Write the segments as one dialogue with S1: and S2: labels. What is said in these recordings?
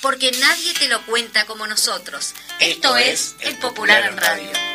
S1: Porque nadie te lo cuenta como nosotros. Esto, es El Popular en Radio.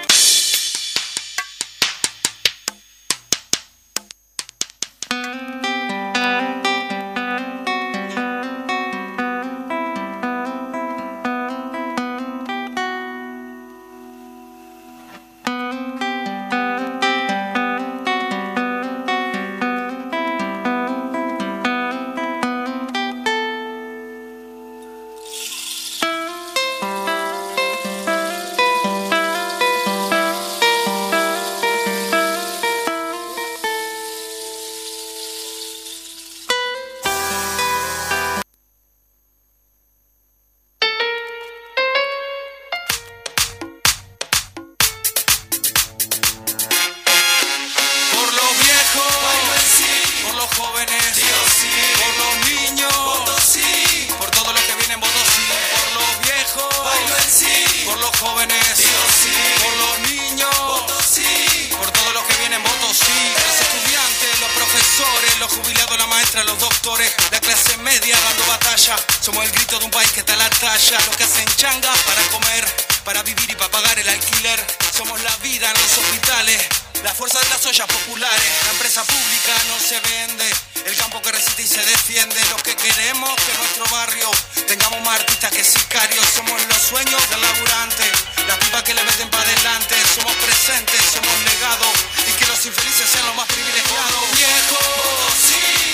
S2: La fuerza de las ollas populares, la empresa pública no se vende, el campo que resiste y se defiende, lo que queremos que nuestro barrio tengamos más artistas que sicarios, somos los sueños del laburante, la pipa que le meten para adelante, somos presentes, somos legados y que los infelices sean los más privilegiados. Los viejos,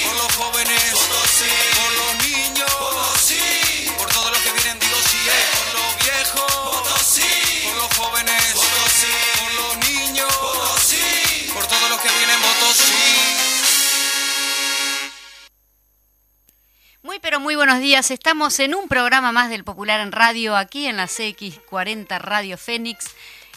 S2: por los jóvenes, por
S1: Muy buenos días. Estamos en un programa más del Popular en Radio, aquí en la CX40 Radio Fénix.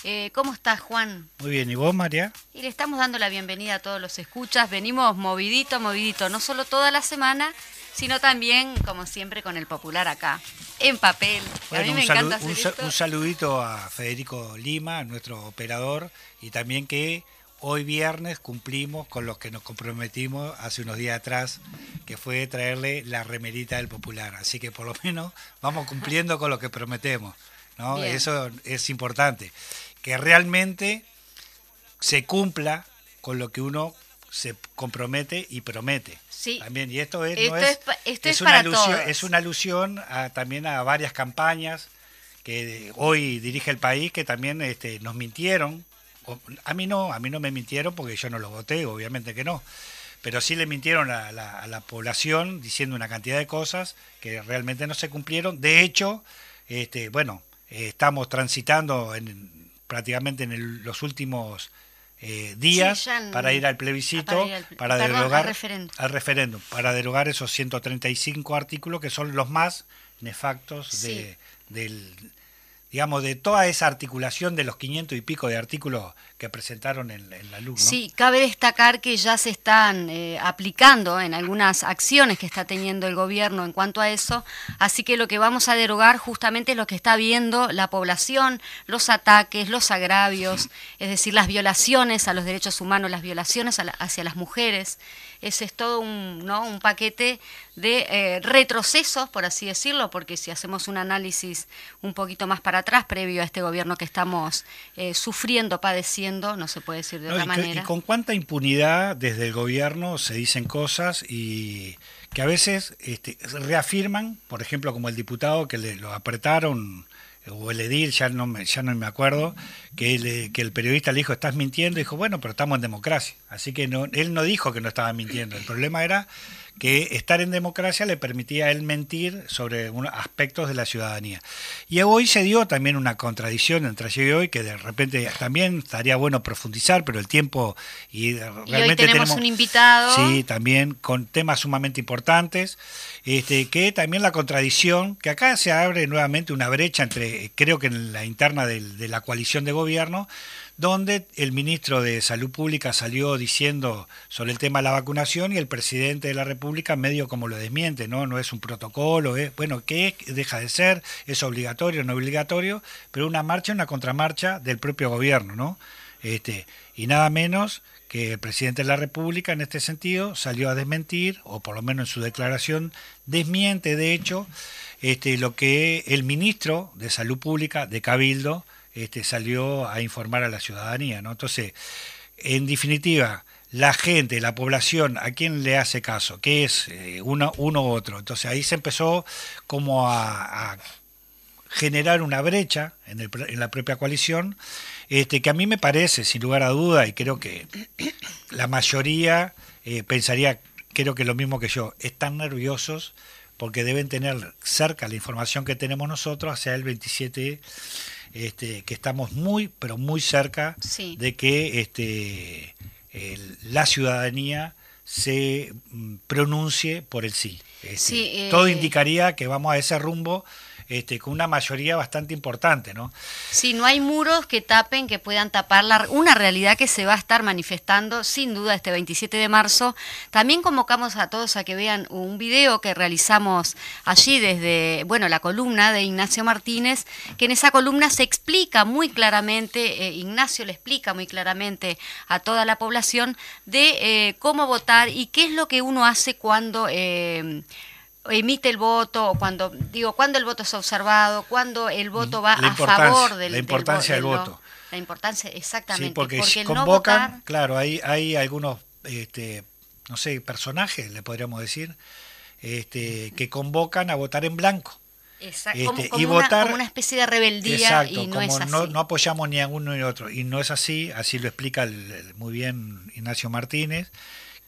S1: Eh, ¿Cómo estás, Juan?
S3: Muy bien, ¿y vos, María?
S1: Y le estamos dando la bienvenida a todos los escuchas. Venimos movidito, movidito, no solo toda la semana, sino también, como siempre, con el Popular acá, en papel. a mí me
S3: salu-
S1: encanta hacer
S3: un sa-
S1: esto.
S3: un saludito a Federico Lima, nuestro operador, y también que hoy viernes cumplimos con lo que nos comprometimos hace unos días atrás, que fue traerle la remerita del Popular. Así que por lo menos vamos cumpliendo con lo que prometemos. ¿no?
S1: Bien.
S3: Eso es importante. Que realmente se cumpla con lo que uno se compromete y promete.
S1: Sí.
S3: También, y esto es,
S1: Esto
S3: no es,
S1: es
S3: una
S1: para
S3: alusión,
S1: todos.
S3: es una alusión a- también a varias campañas que hoy dirige el país que también este, nos mintieron. A mí no, a mí no me mintieron porque yo no lo voté, obviamente que no. Pero sí le mintieron a la, a la población diciendo una cantidad de cosas que realmente no se cumplieron. De hecho, este, bueno, eh, estamos transitando en, prácticamente en el- los últimos eh, días
S1: Sí, ya en-
S3: para ir al plebiscito,
S1: para ir al-
S3: para
S1: perdón,
S3: derogar
S1: al referéndum.
S3: al referéndum, para derogar esos 135 artículos que son los más nefactos
S1: Sí.
S3: de, del, digamos, de toda esa articulación de los 500 y pico de artículos que presentaron en, en la luz. ¿no?
S1: Sí, cabe destacar que ya se están eh, aplicando en algunas acciones que está teniendo el gobierno en cuanto a eso, así que lo que vamos a derogar justamente es lo que está viendo la población, los ataques, los agravios, es decir, las violaciones a los derechos humanos, las violaciones la- hacia las mujeres. Ese es todo un, ¿no? un paquete de eh, retrocesos, por así decirlo, porque si hacemos un análisis un poquito más para atrás, previo a este gobierno que estamos eh, sufriendo, padeciendo, no se puede decir de
S3: No,
S1: otra
S3: y, que- y
S1: manera.
S3: con cuánta impunidad desde el gobierno se dicen cosas y que a veces este, reafirman, por ejemplo, como el diputado que le, lo apretaron, o el edil, ya no me, ya no me acuerdo, que, le- que el periodista le dijo, estás mintiendo, y dijo, bueno, pero estamos en democracia. Así que no, él no dijo que no estaba mintiendo. El problema era que estar en democracia le permitía a él mentir sobre aspectos de la ciudadanía. Y hoy se dio también una contradicción entre ayer y hoy, que de repente también estaría bueno profundizar, pero el tiempo y realmente
S1: tenemos, un invitado.
S3: Sí, también con temas sumamente importantes, este, que también la contradicción, que acá se abre nuevamente una brecha entre, creo que en la interna de la coalición de gobierno, donde el ministro de Salud Pública salió diciendo sobre el tema de la vacunación y el presidente de la República medio como lo desmiente, ¿no? No es un protocolo, es, bueno, ¿qué Deja de ser, es obligatorio, no obligatorio, pero una marcha, una contramarcha del propio gobierno, ¿no? Este, y nada menos que el presidente de la República en este sentido salió a desmentir, o por lo menos en su declaración desmiente de hecho, este, lo que el ministro de Salud Pública de Cabildo este, salió a informar a la ciudadanía. ¿no? Entonces, en definitiva, la gente, la población, ¿a quién le hace caso? ¿Qué es eh, uno, uno u otro? Entonces ahí se empezó como a, generar una brecha en, la propia coalición, este, que a mí me parece, sin lugar a duda, y creo que la mayoría eh, pensaría, creo que lo mismo que yo, están nerviosos porque deben tener cerca la información que tenemos nosotros hacia el 27 este, que estamos muy, pero muy cerca de que este, la ciudadanía se mm, pronuncie por el sí. Este, todo eh, indicaría que vamos a ese rumbo este, con una mayoría bastante importante, ¿no?
S1: Sí, no hay muros que tapen, que puedan tapar la, una realidad que se va a estar manifestando sin duda este 27 de marzo. También convocamos a todos a que vean un video que realizamos allí desde, bueno, la columna de Ignacio Martínez, que en esa columna se explica muy claramente, eh, Ignacio le explica muy claramente a toda la población de eh, cómo votar y qué es lo que uno hace cuando... Eh, emite el voto, o cuando digo cuando el voto es observado, cuando el voto va a favor del
S3: la importancia del, voto.
S1: La importancia, exactamente.
S3: Sí, porque, convocan, claro, hay, hay algunos, este, no sé, personajes, le podríamos decir, este, que convocan a votar en blanco.
S1: Exacto, este, como, y una, votar, como una especie de rebeldía y no es así.
S3: No, no, apoyamos ni a uno ni a otro. Y no es así, así lo explica muy bien Ignacio Martínez,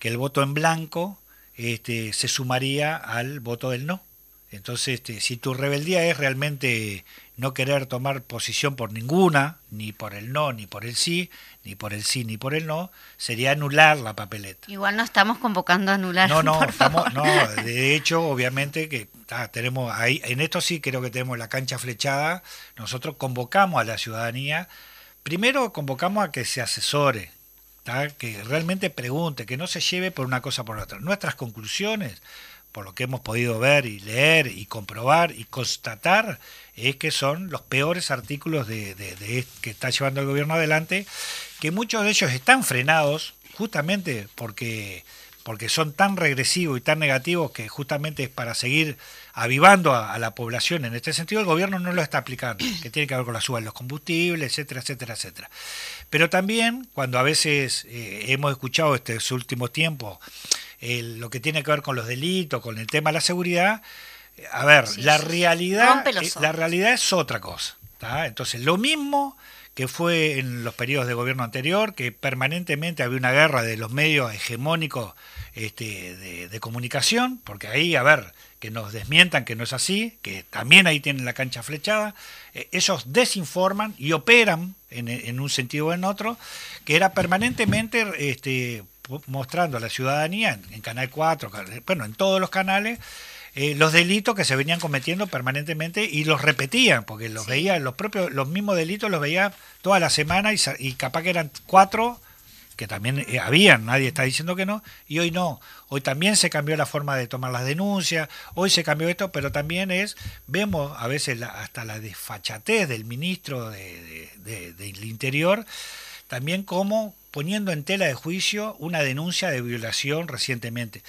S3: que el voto en blanco este, se sumaría al voto del no. Entonces, este, si tu rebeldía es realmente no querer tomar posición por ninguna, ni por el no, ni por el sí, ni por el sí, ni por el no, sería anular la papeleta.
S1: Igual no estamos convocando a anular.
S3: No, no, no. De hecho, obviamente que tenemos ahí, en esto sí creo que tenemos la cancha flechada. Nosotros convocamos a la ciudadanía. Primero convocamos a que se asesore, que realmente pregunte, que no se lleve por una cosa por otra. Nuestras conclusiones, por lo que hemos podido ver y leer y comprobar y constatar, es que son los peores artículos de, que está llevando el gobierno adelante, que muchos de ellos están frenados justamente porque porque son tan regresivos y tan negativos que justamente es para seguir avivando a, la población en este sentido, el gobierno no lo está aplicando, que tiene que ver con la suba de los combustibles, etcétera, etcétera, etcétera. Pero también cuando a veces eh, hemos escuchado estos últimos tiempos lo que tiene que ver con los delitos, con el tema de la seguridad, a ver, la realidad la realidad es otra cosa. Entonces, lo mismo que fue en los periodos de gobierno anterior, que permanentemente había una guerra de los medios hegemónicos este, de, comunicación, porque ahí, a ver, que nos desmientan que no es así, que también ahí tienen la cancha flechada, eh, ellos desinforman y operan en, un sentido o en otro, que era permanentemente este, mostrando a la ciudadanía en, Canal 4, bueno, en todos los canales, eh, los delitos que se venían cometiendo permanentemente y los repetían, porque los veía, los propios, los mismos delitos los veía toda la semana y, y capaz que eran cuatro que también eh, habían, nadie está diciendo que no, y hoy no. Hoy también se cambió la forma de tomar las denuncias, hoy se cambió esto, pero también es, vemos a veces hasta la desfachatez del ministro de, del Interior, también como poniendo en tela de juicio una denuncia de violación recientemente.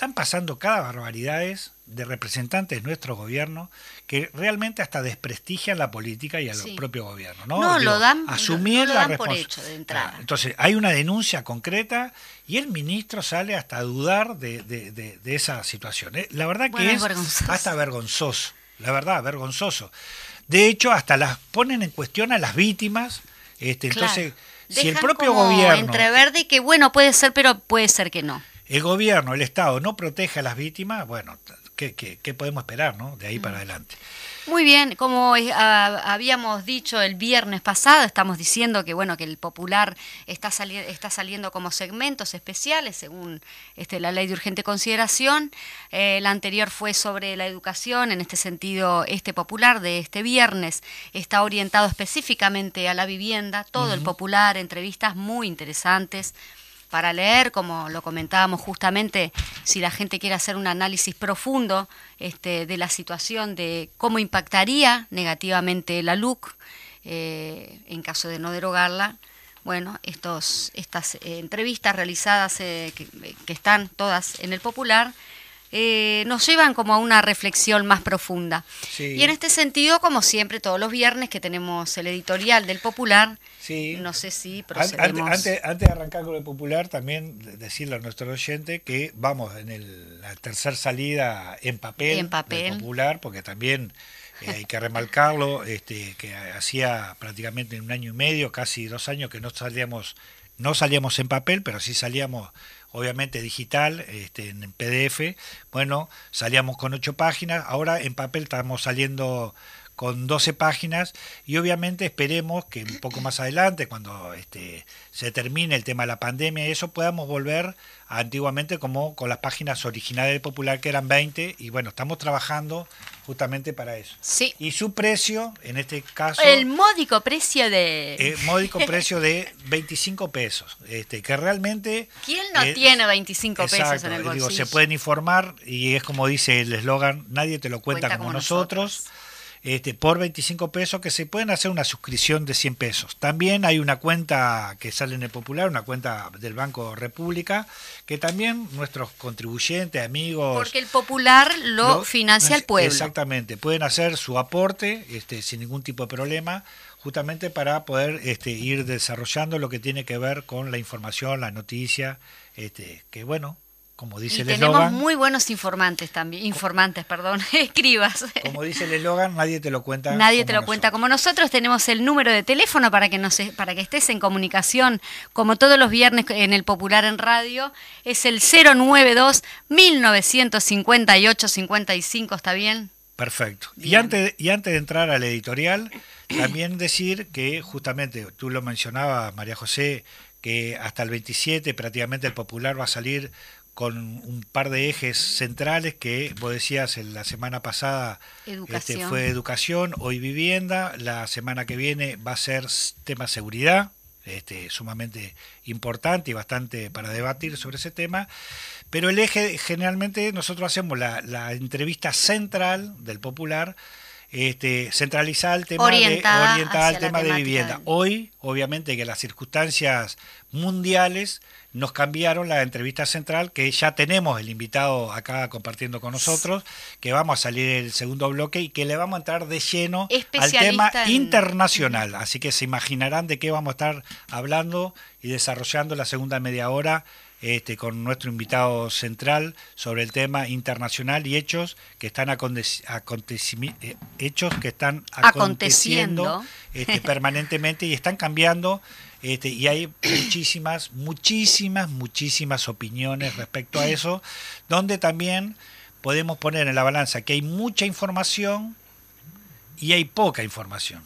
S3: Están pasando cada barbaridades de representantes de nuestro gobierno que realmente hasta desprestigian la política y al propio gobierno. No,
S1: no lo dan,
S3: asumir
S1: la por hecho de entrada.
S3: Entonces, hay una denuncia concreta y el ministro sale hasta dudar de, de, esa situación. ¿eh? La verdad que es, hasta vergonzoso, la verdad, vergonzoso. De hecho, hasta las ponen en cuestión a las víctimas. Este, Entonces, si el propio gobierno...
S1: Entre verde y que bueno, puede ser, pero puede ser que no.
S3: El gobierno, el Estado no protege a las víctimas, bueno, ¿qué, qué, qué podemos esperar ¿no? de ahí para adelante?
S1: Muy bien, como eh, habíamos dicho el viernes pasado, estamos diciendo que bueno que el popular está, saliendo está saliendo como segmentos especiales según este, la ley de urgente consideración. Eh, la anterior fue sobre la educación, en este sentido este popular de este viernes está orientado específicamente a la vivienda, todo el popular, entrevistas muy interesantes para leer, como lo comentábamos justamente, si la gente quiere hacer un análisis profundo este, de la situación, de cómo impactaría negativamente la LUC eh, en caso de no derogarla. Bueno, estos, estas eh, entrevistas realizadas eh, que, que, están todas en el popular eh, nos llevan como a una reflexión más profunda. Y en este sentido, como siempre, todos los viernes que tenemos el editorial del Popular, no sé si procedemos...
S3: Antes, antes, de arrancar con el Popular, también decirle a nuestro oyente que vamos en el, la tercera salida en papel,
S1: en papel.
S3: del Popular, porque también... Eh, hay que remarcarlo, este, que hacía prácticamente un año y medio, casi dos años que no salíamos, no salíamos en papel, pero sí salíamos obviamente digital, este, en PDF. Bueno, salíamos con ocho páginas, ahora en papel estamos saliendo con 12 páginas y obviamente esperemos que un poco más adelante, cuando este, se termine el tema de la pandemia y eso, podamos volver antiguamente como con las páginas originales del Popular que eran 20 y bueno, estamos trabajando justamente para eso.
S1: Sí.
S3: Y su precio, en este caso...
S1: El módico precio de...
S3: El módico precio de 25 pesos, este, que realmente...
S1: ¿Quién no eh, tiene 25 pesos en el bolsillo?
S3: Digo, se pueden informar y es como dice el eslogan, nadie te lo cuenta, como, nosotros este, por 25 pesos que se pueden hacer una suscripción de 100 pesos. También hay una cuenta que sale en el Popular, una cuenta del Banco República, que también nuestros contribuyentes, amigos...
S1: Porque el Popular lo, financia el pueblo.
S3: Exactamente, pueden hacer su aporte este, sin ningún tipo de problema justamente para poder este, ir desarrollando lo que tiene que ver con la información, la noticia, este, que bueno, como dice
S1: el tenemos muy buenos informantes también, informantes, perdón, escribas.
S3: Como dice el eslogan, nadie te lo cuenta.
S1: Nadie te lo cuenta como nosotros. Tenemos el número de teléfono para que nos, para que estés en comunicación, como todos los viernes en el Popular en Radio. Es el 092 1958 55, ¿está bien?
S3: Perfecto. Y antes y antes de entrar al editorial, también decir que justamente tú lo mencionabas, María José, que hasta el 27 prácticamente el Popular va a salir con un par de ejes centrales que vos decías en la semana pasada este, fue educación, hoy vivienda, la semana que viene va a ser tema seguridad, este, sumamente importante y bastante para debatir sobre ese tema, pero el eje generalmente nosotros hacemos la, la entrevista central del popular este, centralizada al tema
S1: orientada,
S3: de, al tema de vivienda. Hoy, obviamente, que las circunstancias mundiales nos cambiaron la entrevista central, que ya tenemos el invitado acá compartiendo con nosotros, que vamos a salir el segundo bloque y que le vamos a entrar de lleno al tema internacional. Así que se imaginarán de qué vamos a estar hablando y desarrollando la segunda media hora este, con nuestro invitado central sobre el tema internacional y hechos que están eh, hechos que están aconteciendo este, permanentemente y están cambiando este, y hay muchísimas, muchísimas, muchísimas opiniones respecto a eso, donde también podemos poner en la balanza que hay mucha información y hay poca información.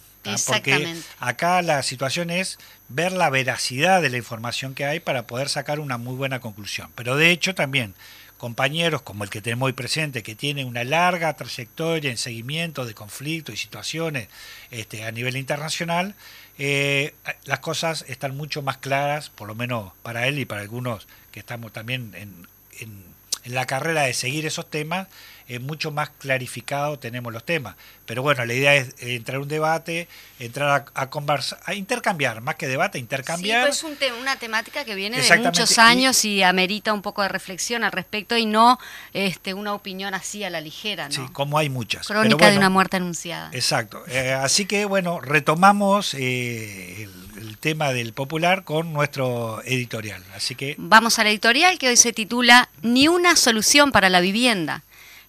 S3: Porque acá la situación es ver la veracidad de la información que hay para poder sacar una muy buena conclusión. Pero de hecho también compañeros como el que tenemos hoy presente, que tiene una larga trayectoria en seguimiento de conflictos y situaciones este, a nivel internacional, eh, las cosas están mucho más claras, por lo menos para él y para algunos que estamos también en, en la carrera de seguir esos temas, es mucho más clarificado tenemos los temas. Pero bueno, la idea es entrar a un debate, entrar a, conversar, a intercambiar, más que debate, intercambiar.
S1: Sí, pues es una temática que viene de muchos años y, amerita un poco de reflexión al respecto y no este, una opinión así a la ligera. ¿no?
S3: Sí, como hay muchas.
S1: Crónica de una muerte anunciada.
S3: Exacto. Eh, así que bueno, retomamos eh, el, el tema del popular con nuestro editorial. Así que
S1: vamos al editorial que hoy se titula Ni una solución para la vivienda.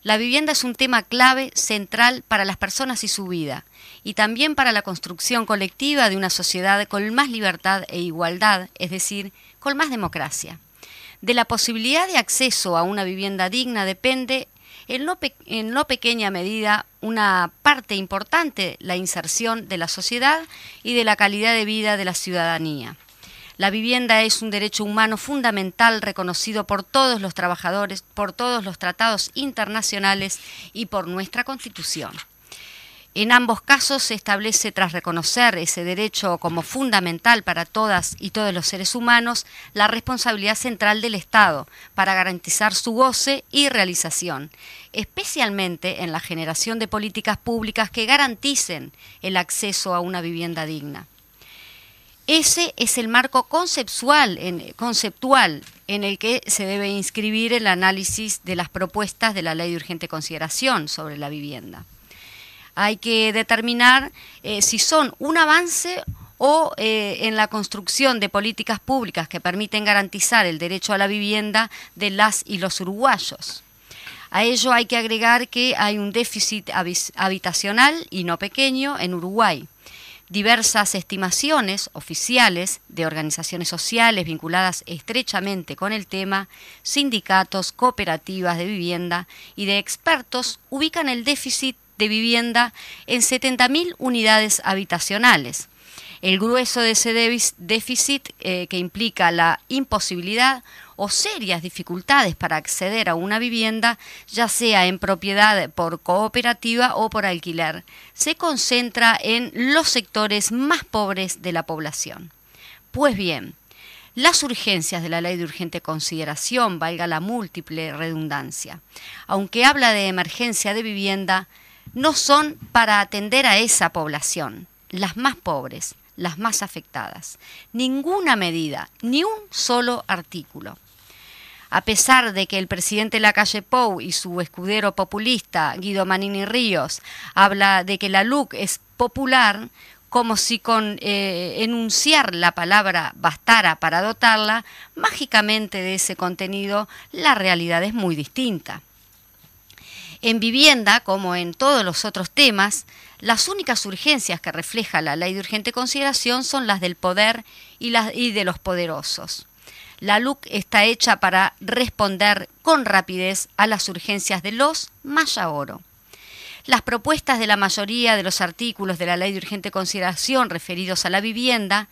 S1: La vivienda es un tema clave, central para las personas y su vida, y también para la construcción colectiva de una sociedad con más libertad e igualdad, es decir, con más democracia. De la posibilidad de acceso a una vivienda digna depende en no, pequeña medida una parte importante la inserción de la sociedad y de la calidad de vida de la ciudadanía. La vivienda es un derecho humano fundamental reconocido por todos los trabajadores, por todos los tratados internacionales y por nuestra Constitución. En ambos casos se establece, tras reconocer ese derecho como fundamental para todas y todos los seres humanos, la responsabilidad central del Estado para garantizar su goce y realización, especialmente en la generación de políticas públicas que garanticen el acceso a una vivienda digna. Ese es el marco conceptual en, el que se debe inscribir el análisis de las propuestas de la Ley de Urgente Consideración sobre la vivienda. Hay que determinar eh, si son un avance o eh, en la construcción de políticas públicas que permiten garantizar el derecho a la vivienda de las y los uruguayos. A ello hay que agregar que hay un déficit habitacional y no pequeño en Uruguay diversas estimaciones oficiales de organizaciones sociales vinculadas estrechamente con el tema, sindicatos, cooperativas de vivienda y de expertos ubican el déficit de vivienda en 70.000 unidades habitacionales. El grueso de ese déficit eh, que implica la imposibilidad o serias dificultades para acceder a una vivienda, ya sea en propiedad por cooperativa o por alquiler, se concentra en los sectores más pobres de la población. Pues bien, las urgencias de la ley de urgente consideración, valga la múltiple redundancia, aunque habla de emergencia de vivienda, no son para atender a esa población, las más pobres, las más afectadas. Ninguna medida, ni un solo artículo a pesar de que el presidente Lacalle Pou y su escudero populista Guido Manini Ríos habla de que la LUC es popular, como si con eh, enunciar la palabra bastara para dotarla, mágicamente de ese contenido la realidad es muy distinta. En vivienda, como en todos los otros temas, las únicas urgencias que refleja la ley de urgente consideración son las del poder y, las, y de los poderosos. La LUC está hecha para responder con rapidez a las urgencias de los oro. Las propuestas de la mayoría de los artículos de la Ley de Urgente Consideración referidos a la vivienda,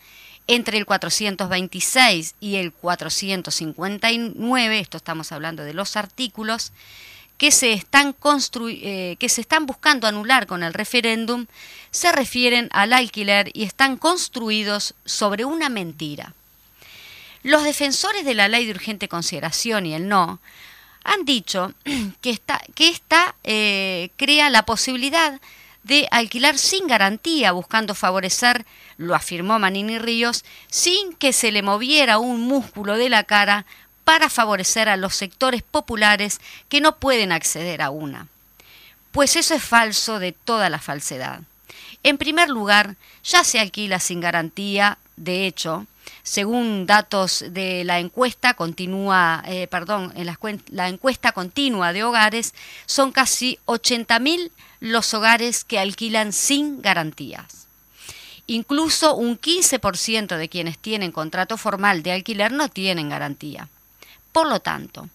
S1: entre el 426 y el 459, esto estamos hablando de los artículos, que se están, eh, que se están buscando anular con el referéndum, se refieren al alquiler y están construidos sobre una mentira. Los defensores de la ley de urgente consideración y el no han dicho que esta, que eh, crea la posibilidad de alquilar sin garantía, buscando favorecer, lo afirmó Manini Ríos, sin que se le moviera un músculo de la cara para favorecer a los sectores populares que no pueden acceder a una. Pues eso es falso de toda la falsedad. En primer lugar, ya se alquila sin garantía, de hecho, según datos de la encuesta continúa, eh, perdón, la, encuesta continua de hogares, son casi 80.000 los hogares que alquilan sin garantías. Incluso un 15% de quienes tienen contrato formal de alquiler no tienen garantía. Por lo tanto,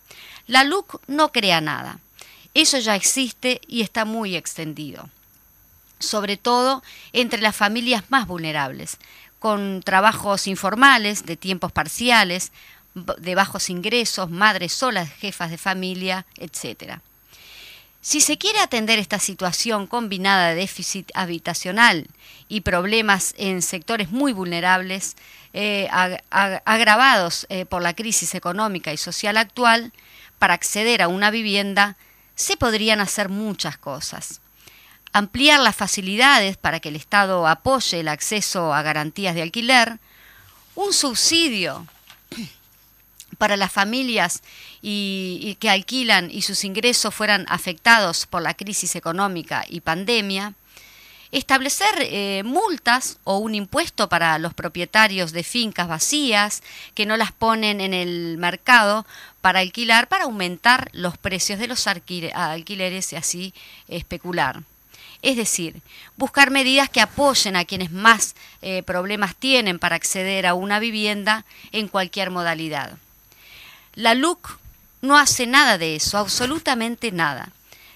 S1: la LUC no crea nada. Eso ya existe y está muy extendido, sobre todo entre las familias más vulnerables, con trabajos informales, de tiempos parciales, de bajos ingresos, madres solas, jefas de familia, etc. Si se quiere atender esta situación combinada de déficit habitacional y problemas en sectores muy vulnerables, eh, agravados eh, por la crisis económica y social actual, para acceder a una vivienda, se podrían hacer muchas cosas ampliar las facilidades para que el Estado apoye el acceso a garantías de alquiler, un subsidio para las familias y, que alquilan y sus ingresos fueran afectados por la crisis económica y pandemia, establecer eh, multas o un impuesto para los propietarios de fincas vacías que no las ponen en el mercado para alquilar para aumentar los precios de los alquileres y así especular. Es decir, buscar medidas que apoyen a quienes más eh, problemas tienen para acceder a una vivienda en cualquier modalidad. La LUC no hace nada de eso, absolutamente nada.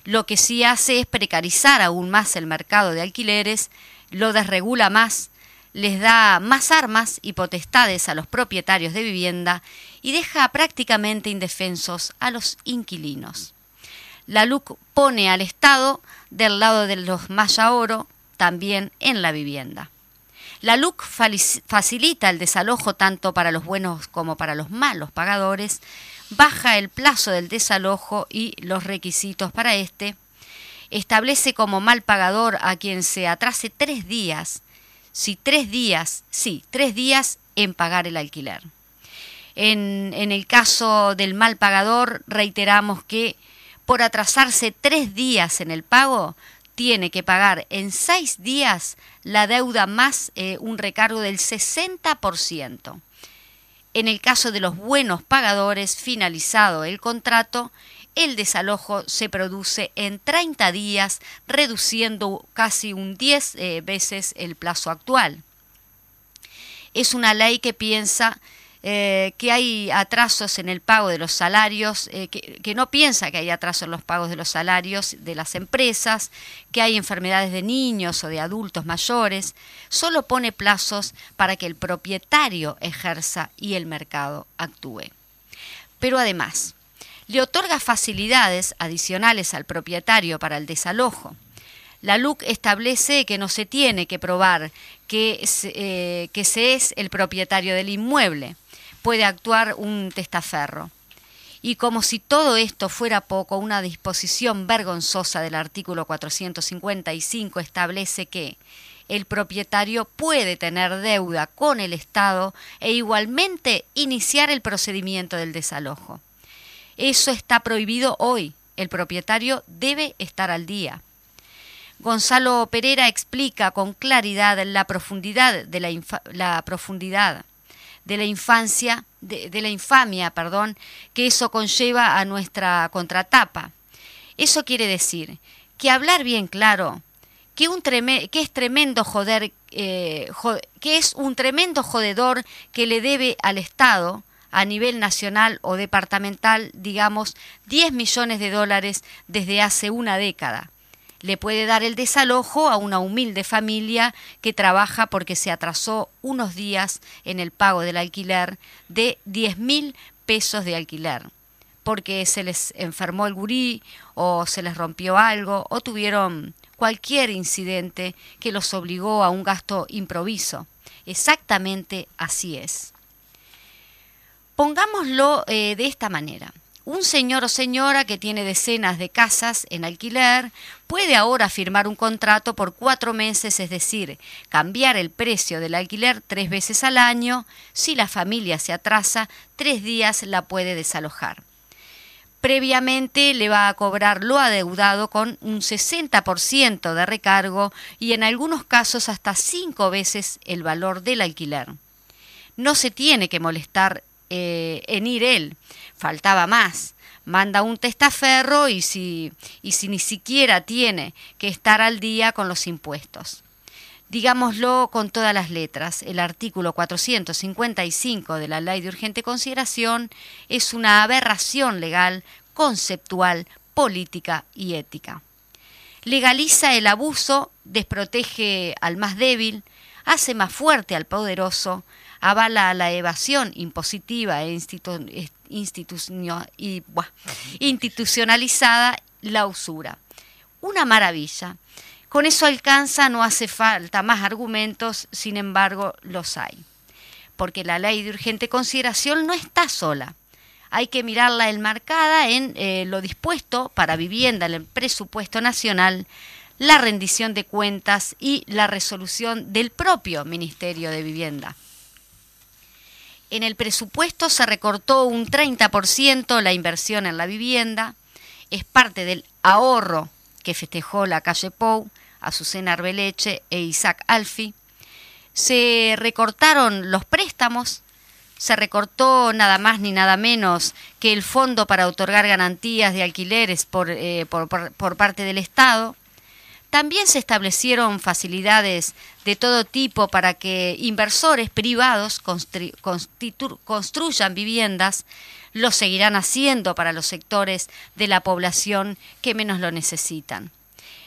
S1: Lo que sí hace es precarizar aún más el mercado de alquileres, lo desregula más, les da más armas y potestades a los propietarios de vivienda y deja prácticamente indefensos a los inquilinos. La LUC pone al Estado del lado de los oro también en la vivienda. La LUC facilita el desalojo tanto para los buenos como para los malos pagadores, baja el plazo del desalojo y los requisitos para este, establece como mal pagador a quien se atrase tres días si tres días, sí, tres días en pagar el alquiler. En, en el caso del mal pagador, reiteramos que por atrasarse tres días en el pago, tiene que pagar en seis días la deuda más eh, un recargo del 60%. En el caso de los buenos pagadores, finalizado el contrato, el desalojo se produce en 30 días, reduciendo casi un 10 eh, veces el plazo actual. Es una ley que piensa eh, que hay atrasos en el pago de los salarios, eh, que, que, no piensa que hay atrasos en los pagos de los salarios de las empresas, que hay enfermedades de niños o de adultos mayores, solo pone plazos para que el propietario ejerza y el mercado actúe. Pero además, le otorga facilidades adicionales al propietario para el desalojo. La LUC establece que no se tiene que probar que, eh, que se es el propietario del inmueble. Puede actuar un testaferro. Y como si todo esto fuera poco, una disposición vergonzosa del artículo 455 establece que el propietario puede tener deuda con el Estado e igualmente iniciar el procedimiento del desalojo. Eso está prohibido hoy. El propietario debe estar al día. Gonzalo Pereira explica con claridad la profundidad de la, profundidad de la infancia, de, la infamia, perdón, que eso conlleva a nuestra contratapa. Eso quiere decir que hablar bien claro, que, un es tremendo joder, eh, que es un tremendo jodedor que le debe al Estado, a nivel nacional o departamental, digamos, 10 millones de dólares desde hace una década. Le puede dar el desalojo a una humilde familia que trabaja porque se atrasó unos días en el pago del alquiler de 10 mil pesos de alquiler, porque se les enfermó el gurí o se les rompió algo o tuvieron cualquier incidente que los obligó a un gasto improviso. Exactamente así es. Pongámoslo eh, de esta manera. Un señor o señora que tiene decenas de casas en alquiler puede ahora firmar un contrato por cuatro meses, es decir, cambiar el precio del alquiler tres veces al año. Si la familia se atrasa, tres días la puede desalojar. Previamente le va a cobrar lo adeudado con un 60% de recargo y en algunos casos hasta cinco veces el valor del alquiler. No se tiene que molestar eh, en ir él. Faltaba más. Manda un testaferro y si, y si ni siquiera tiene que estar al día con los impuestos. Digámoslo con todas las letras, el artículo 455 de la Ley de Urgente Consideración es una aberración legal, conceptual, política y ética. Legaliza el abuso, desprotege al más débil, hace más fuerte al poderoso, avala la evasión impositiva e institucionalizada, la usura. Una maravilla. Con eso alcanza, no hace falta más argumentos, sin embargo, los hay. Porque la ley de urgente consideración no está sola. Hay que mirarla enmarcada en eh, lo dispuesto para vivienda en el presupuesto nacional, la rendición de cuentas y la resolución del propio Ministerio de Vivienda. En el presupuesto se recortó un 30% la inversión en la vivienda. Es parte del ahorro que festejó la calle Pou, Azucena Arbeleche e Isaac Alfi. Se recortaron los préstamos, se recortó nada más ni nada menos que el fondo para otorgar garantías de alquileres por, eh, por parte del Estado. También se establecieron facilidades de todo tipo para que inversores privados construyan viviendas, lo seguirán haciendo para los sectores de la población que menos lo necesitan.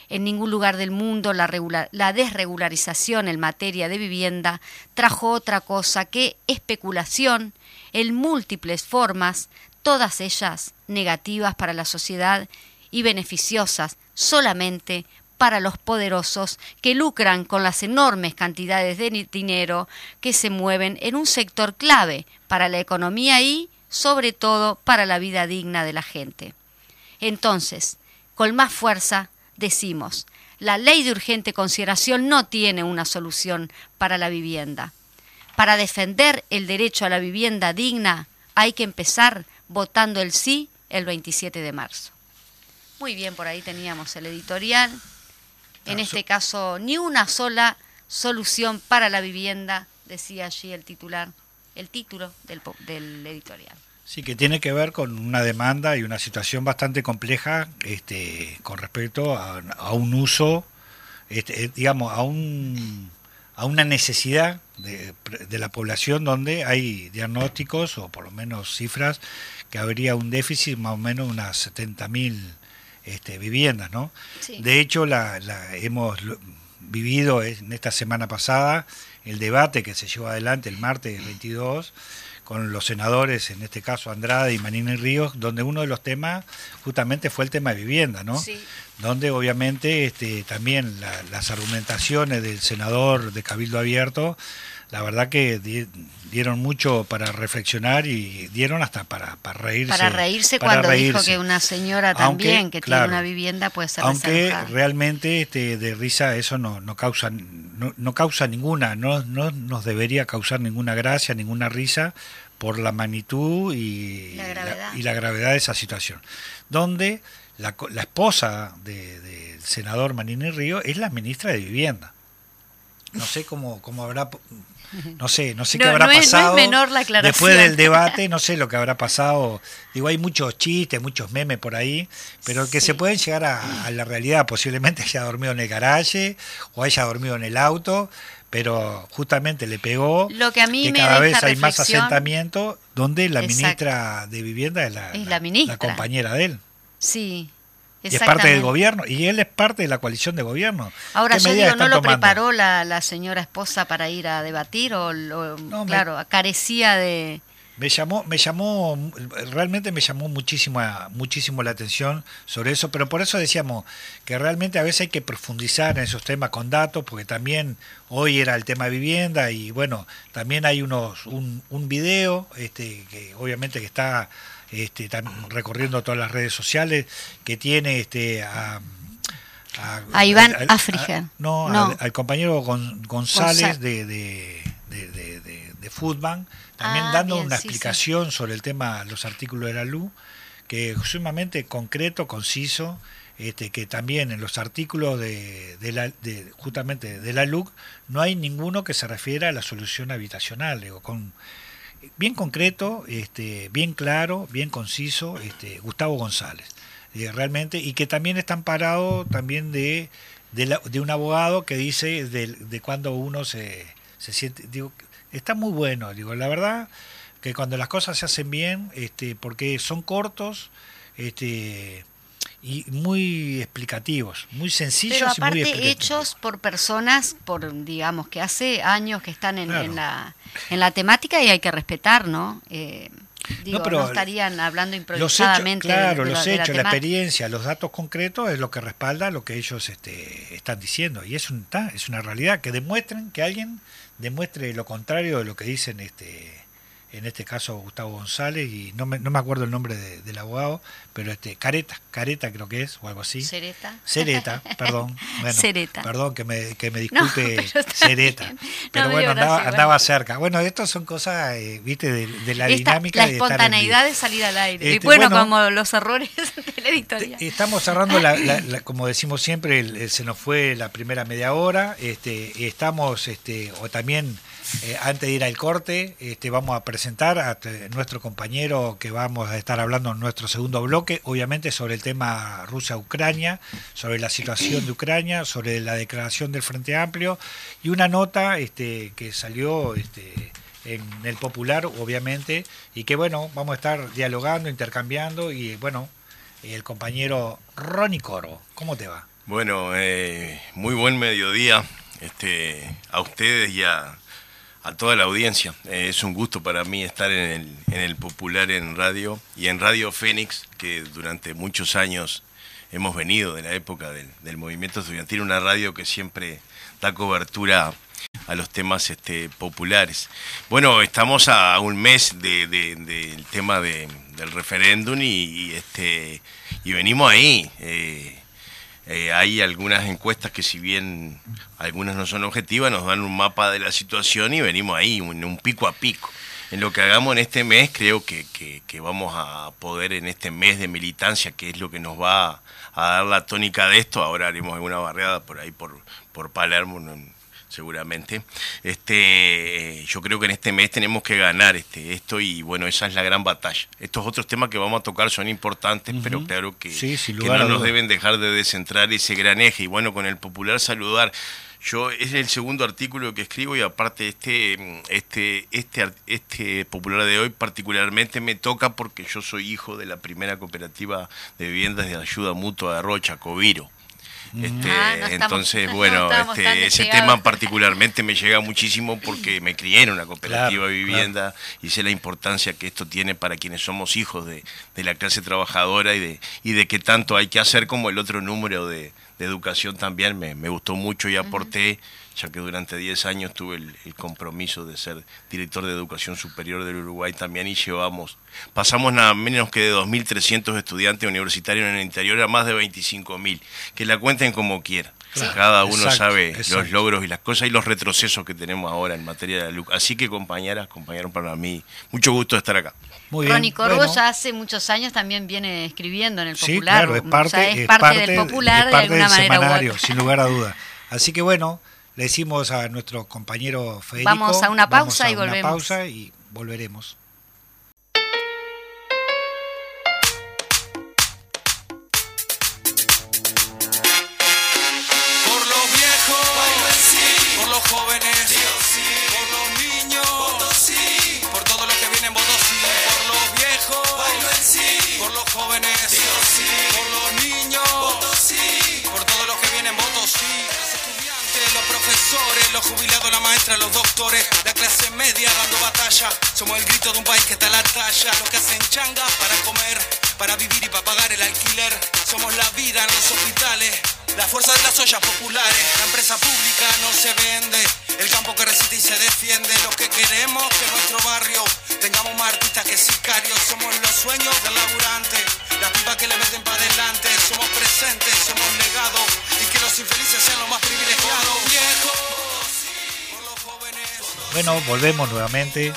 S1: En ningún lugar del mundo la, la, desregularización en materia de vivienda trajo otra cosa que especulación en múltiples formas, todas ellas negativas para la sociedad y beneficiosas solamente para los poderosos que lucran con las enormes cantidades de dinero que se mueven en un sector clave para la economía y, sobre todo, para la vida digna de la gente. Entonces, con más fuerza, decimos, la ley de urgente consideración no tiene una solución para la vivienda. Para defender el derecho a la vivienda digna hay que empezar votando el sí el 27 de marzo. Muy bien, por ahí teníamos el editorial. En este caso, ni una sola solución para la vivienda, decía allí el titular, el título del, del editorial.
S3: Sí, que tiene que ver con una demanda y una situación bastante compleja este, con respecto a, un uso, este, eh, digamos, a, un, a una necesidad de, de, la población donde hay diagnósticos o por lo menos cifras que habría un déficit más o menos unas 70.000 este, viviendas, ¿no? De hecho, la, la hemos vivido en esta semana pasada el debate que se llevó adelante el martes 22 con los senadores, en este caso Andrade y Manini Ríos, donde uno de los temas justamente fue el tema de vivienda, ¿no? Donde obviamente este, también las argumentaciones del senador de Cabildo Abierto, la verdad que dieron mucho para reflexionar y dieron hasta para, para reírse.
S1: Para reírse cuando dijo que una señora también que tiene una vivienda puede ser
S3: Aunque realmente este, de risa eso no, no causa no, no causa ninguna, no, no nos debería causar ninguna gracia, ninguna risa por la magnitud y la gravedad, y la gravedad de esa situación. Donde la, la esposa del de senador Manini Río es la ministra de Vivienda. No sé cómo, cómo habrá no sé, no sé qué habrá pasado.
S1: menor la
S3: Después del debate, no sé lo que habrá pasado. Digo, hay muchos chistes, muchos memes por ahí, pero que se pueden llegar a, la realidad. Posiblemente haya dormido en el garaje o haya dormido en el auto, pero justamente le pegó
S1: lo que, a mí
S3: cada vez hay más asentamiento donde la ministra de Vivienda es la, la compañera de él.
S1: Sí,
S3: es parte del gobierno, y él es parte de la coalición de gobierno.
S1: Ahora yo digo, ¿no lo preparó la, la, señora esposa para ir a debatir? O, claro, carecía de...
S3: Me llamó, me llamó, realmente me llamó muchísimo, muchísimo la atención sobre eso, pero por eso decíamos que realmente a veces hay que profundizar en esos temas con datos, porque también hoy era el tema vivienda y bueno, también hay unos, un, un video, este, que obviamente que está este, recorriendo todas las redes sociales, que tiene este a,
S1: a, Iván
S3: no, Al, compañero González de, de, de, de, Foodbank, también ah, dando una explicación sobre el tema, los artículos de la luz, que es sumamente concreto, conciso, este, que también en los artículos de, de, la, de justamente de la LUC no hay ninguno que se refiera a la solución habitacional, digo, con bien concreto, este, bien claro, bien conciso, este, Gustavo González, eh, realmente, y que también está amparado también de, de, un abogado que dice de, de cuando uno se, se siente, digo, está muy bueno, digo, la verdad que cuando las cosas se hacen bien, este, porque son cortos, este, y muy explicativos, muy sencillos
S1: Pero aparte
S3: y muy
S1: hechos por personas, por digamos que hace años que están en, la en la temática y hay que respetar, ¿no? Eh, digo, no, estarían hablando improvisadamente.
S3: Los hechos, claro, los hechos, la, experiencia, los datos concretos es lo que respalda lo que ellos este, están diciendo y es un, es una realidad que demuestren que alguien demuestre lo contrario de lo que dicen este en este caso Gustavo González, y no me, no me acuerdo el nombre del abogado, pero este Careta, Careta creo que es, o algo así.
S1: Cereta.
S3: Cereta, perdón. Bueno, Perdón, que me, que me disculpe Cereta. pero bueno, andaba, cerca. Bueno, estas son cosas, eh, viste, de, la dinámica.
S1: La espontaneidad de, salir al aire. y este, bueno, como los errores de la editorial.
S3: Estamos cerrando, la, como decimos siempre, se nos fue la primera media hora. este Estamos, este o también eh, antes de ir al corte, este, vamos a presentar a nuestro compañero que vamos a estar hablando en nuestro segundo bloque, obviamente sobre el tema Rusia-Ucrania, sobre la situación de Ucrania, sobre la declaración del Frente Amplio y una nota este, que salió este, en el Popular, obviamente, y que bueno, vamos a estar dialogando, intercambiando y bueno, el compañero Ronnie Coro, ¿cómo te va?
S4: Bueno, eh, muy buen mediodía a ustedes y a, toda la audiencia. Eh, es un gusto para mí estar en el, en el Popular en radio y en Radio Fénix, que durante muchos años hemos venido de la época del, movimiento estudiantil, una radio que siempre da cobertura a los temas este, populares. Bueno, estamos a un mes del tema del referéndum y, este, y venimos ahí. Eh, eh, hay algunas encuestas que si bien algunas no son objetivas, nos dan un mapa de la situación y venimos ahí, un, pico a pico. En lo que hagamos en este mes, creo que, que, vamos a poder en este mes de militancia, que es lo que nos va a, dar la tónica de esto, ahora haremos alguna barriada por ahí, por, por Palermo, seguramente. Este, yo creo que en este mes tenemos que ganar este, esto y bueno, esa es la gran batalla. Estos otros temas que vamos a tocar son importantes, pero claro que, no nos deben dejar de descentrar ese gran eje. Y bueno, con el popular saludar. Yo es el segundo artículo que escribo y aparte este, este, este, este popular de hoy particularmente me toca porque yo soy hijo de la primera cooperativa de viviendas de ayuda mutua de Rocha, Coviro. Este, ah, entonces, bueno, este, ese tema particularmente me llega muchísimo porque me crié en una cooperativa de vivienda y sé la importancia que esto tiene para quienes somos hijos de, la clase trabajadora y de, y de qué tanto hay que hacer como el otro número de, educación también me, gustó mucho y aporté ya que durante 10 años tuve el, compromiso de ser director de educación superior del Uruguay también y llevamos, pasamos nada menos que de 2.300 estudiantes universitarios en el interior a más de 25.000, que la cuenten como quieran. Cada uno sabe los logros y las cosas y los retrocesos que tenemos ahora en materia de educación. Así que compañeras, compañeros, para mí, mucho gusto estar acá.
S1: Muy Ronnie Corvo ya hace muchos años también viene escribiendo en el Popular.
S3: Sí, claro, es parte,
S1: es parte, del Popular de alguna manera.
S3: Semanario, sin lugar a duda. Así que bueno, le decimos a nuestro compañero Federico.
S1: Vamos a una pausa y volvemos.
S3: Una pausa y volveremos.
S2: Maestra, los doctores, la clase media dando batalla. Somos el grito de un país que está a la talla. Los que hacen changa para comer, para vivir y para pagar el alquiler. Somos la vida en los hospitales, la fuerza de las ollas populares. La empresa pública no se vende, el campo que resiste y se defiende. Los que queremos que nuestro barrio tengamos más artistas que sicarios. Somos los sueños del laburante, la pipa que le meten para adelante. Somos presentes, somos legados y que los infelices sean los más privilegiados.
S3: Bueno, volvemos nuevamente.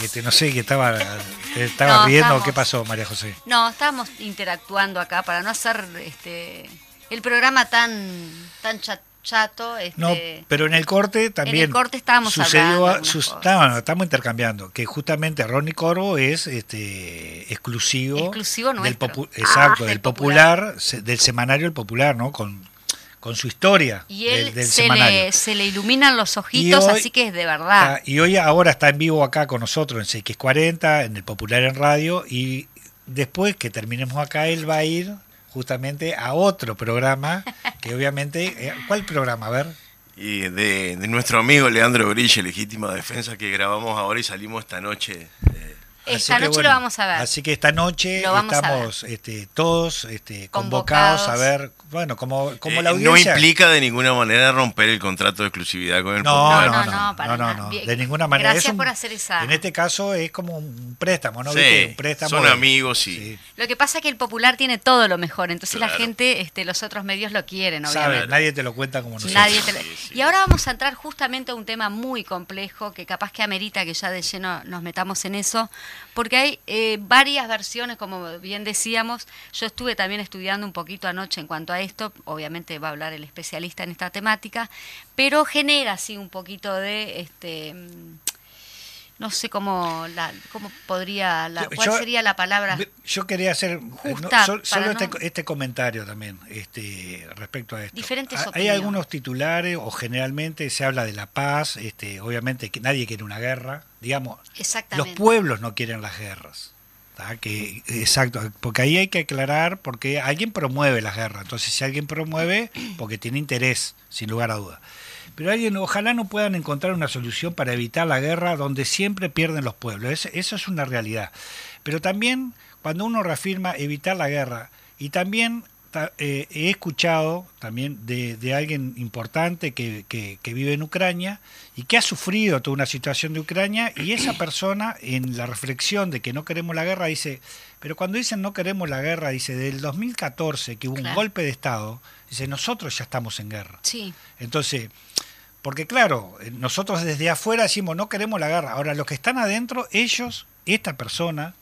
S3: Este, no sé, que estaba, estaba riendo. ¿Qué pasó, María José?
S1: No, estábamos interactuando acá para no hacer este el programa tan, tan chato. Este,
S3: no, pero en el corte también. En el
S1: corte estábamos hablando.
S3: estamos intercambiando. Que justamente Ronnie Corvo es este exclusivo.
S1: Exclusivo nuestro.
S3: Del exacto, ah, del popular, del semanario El Popular, ¿no? Con con su historia
S1: y él se, le, se le iluminan los ojitos, así que es de verdad.
S3: y hoy ahora está en vivo acá con nosotros en CX40, en el Popular en Radio, y después que terminemos acá, él va a ir justamente a otro programa, que obviamente, eh, ¿cuál programa? A ver.
S4: Y de, nuestro amigo Leandro Brille, Legítima Defensa, que grabamos ahora y salimos esta noche.
S1: Eh, esta noche lo vamos a ver.
S3: Así que esta noche estamos este, todos este, convocados. a ver, bueno, como, como la audiencia.
S4: No implica de ninguna manera romper el contrato de exclusividad con el
S3: no, no, no, no, no, de ninguna manera.
S1: Gracias por hacer esa.
S3: En este caso es como un préstamo, ¿no?
S4: Sí,
S3: un préstamo
S4: son amigos y...
S1: Lo que pasa es que el popular tiene todo lo mejor, entonces la gente, este, los otros medios lo quieren, obviamente.
S3: nadie te lo cuenta como nosotros.
S1: Nadie Y ahora vamos a entrar justamente a un tema muy complejo que capaz que amerita que ya de lleno nos metamos en eso porque hay eh, varias versiones, como bien decíamos. Yo estuve también estudiando un poquito anoche en cuanto a esto, obviamente va a hablar el especialista en esta temática, pero genera así un poquito de este no sé cómo, la, cómo podría, la, cuál sería la palabra.
S3: Yo quería hacer
S1: eh,
S3: solo este, este, comentario también este, respecto a esto.
S1: Diferentes
S3: Hay algunos titulares o generalmente se habla de la paz, este, obviamente que nadie quiere una guerra, digamos, los pueblos no quieren las guerras. Que, exacto, porque ahí hay que aclarar porque alguien promueve las guerras, entonces si alguien promueve, porque tiene interés, sin lugar a duda. Pero alguien, ojalá no puedan encontrar una solución para evitar la guerra donde siempre pierden los pueblos. eso es una realidad. Pero también cuando uno reafirma evitar la guerra, y también eh, he escuchado también de, alguien importante que, que, vive en Ucrania y que ha sufrido toda una situación de Ucrania, y esa persona en la reflexión de que no queremos la guerra dice, pero cuando dicen no queremos la guerra, dice, del 2014 que hubo un golpe de Estado, dice, nosotros ya estamos en guerra.
S1: Sí.
S3: Entonces, porque claro, nosotros desde afuera decimos no queremos la guerra. Ahora, los que están adentro, ellos, esta persona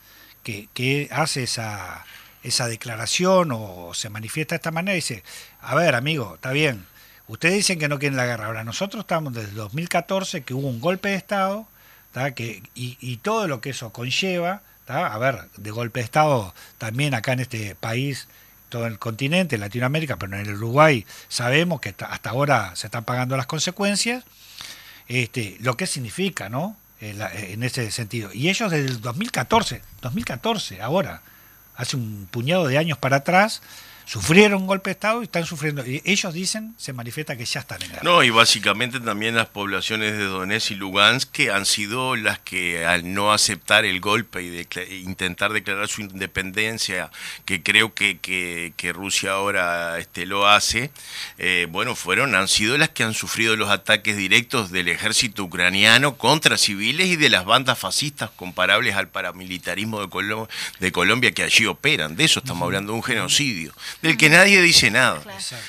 S3: que, que hace esa, esa declaración o se manifiesta de esta manera, dice, a ver, amigo, está bien, ustedes dicen que no quieren la guerra. Ahora, nosotros estamos desde 2014, que hubo un golpe de Estado, que, y, todo lo que eso conlleva, a ver, de golpe de Estado también acá en este país todo el continente, Latinoamérica, pero en el Uruguay sabemos que hasta ahora se están pagando las consecuencias, este, lo que significa, ¿no? En ese sentido. Y ellos desde el 2014, 2014, ahora, hace un puñado de años para atrás, sufrieron un golpe de Estado y están sufriendo. Y ellos dicen, se manifiesta que ya están en guerra.
S4: No, y básicamente también las poblaciones de Donetsk y Lugansk que han sido las que al no aceptar el golpe y de, intentar declarar su independencia, que creo que, que, Rusia ahora este, lo hace, eh, bueno, fueron, han sido las que han sufrido los ataques directos del ejército ucraniano contra civiles y de las bandas fascistas comparables al paramilitarismo de, de Colombia que allí operan. De eso estamos hablando, de un genocidio del que nadie dice nada.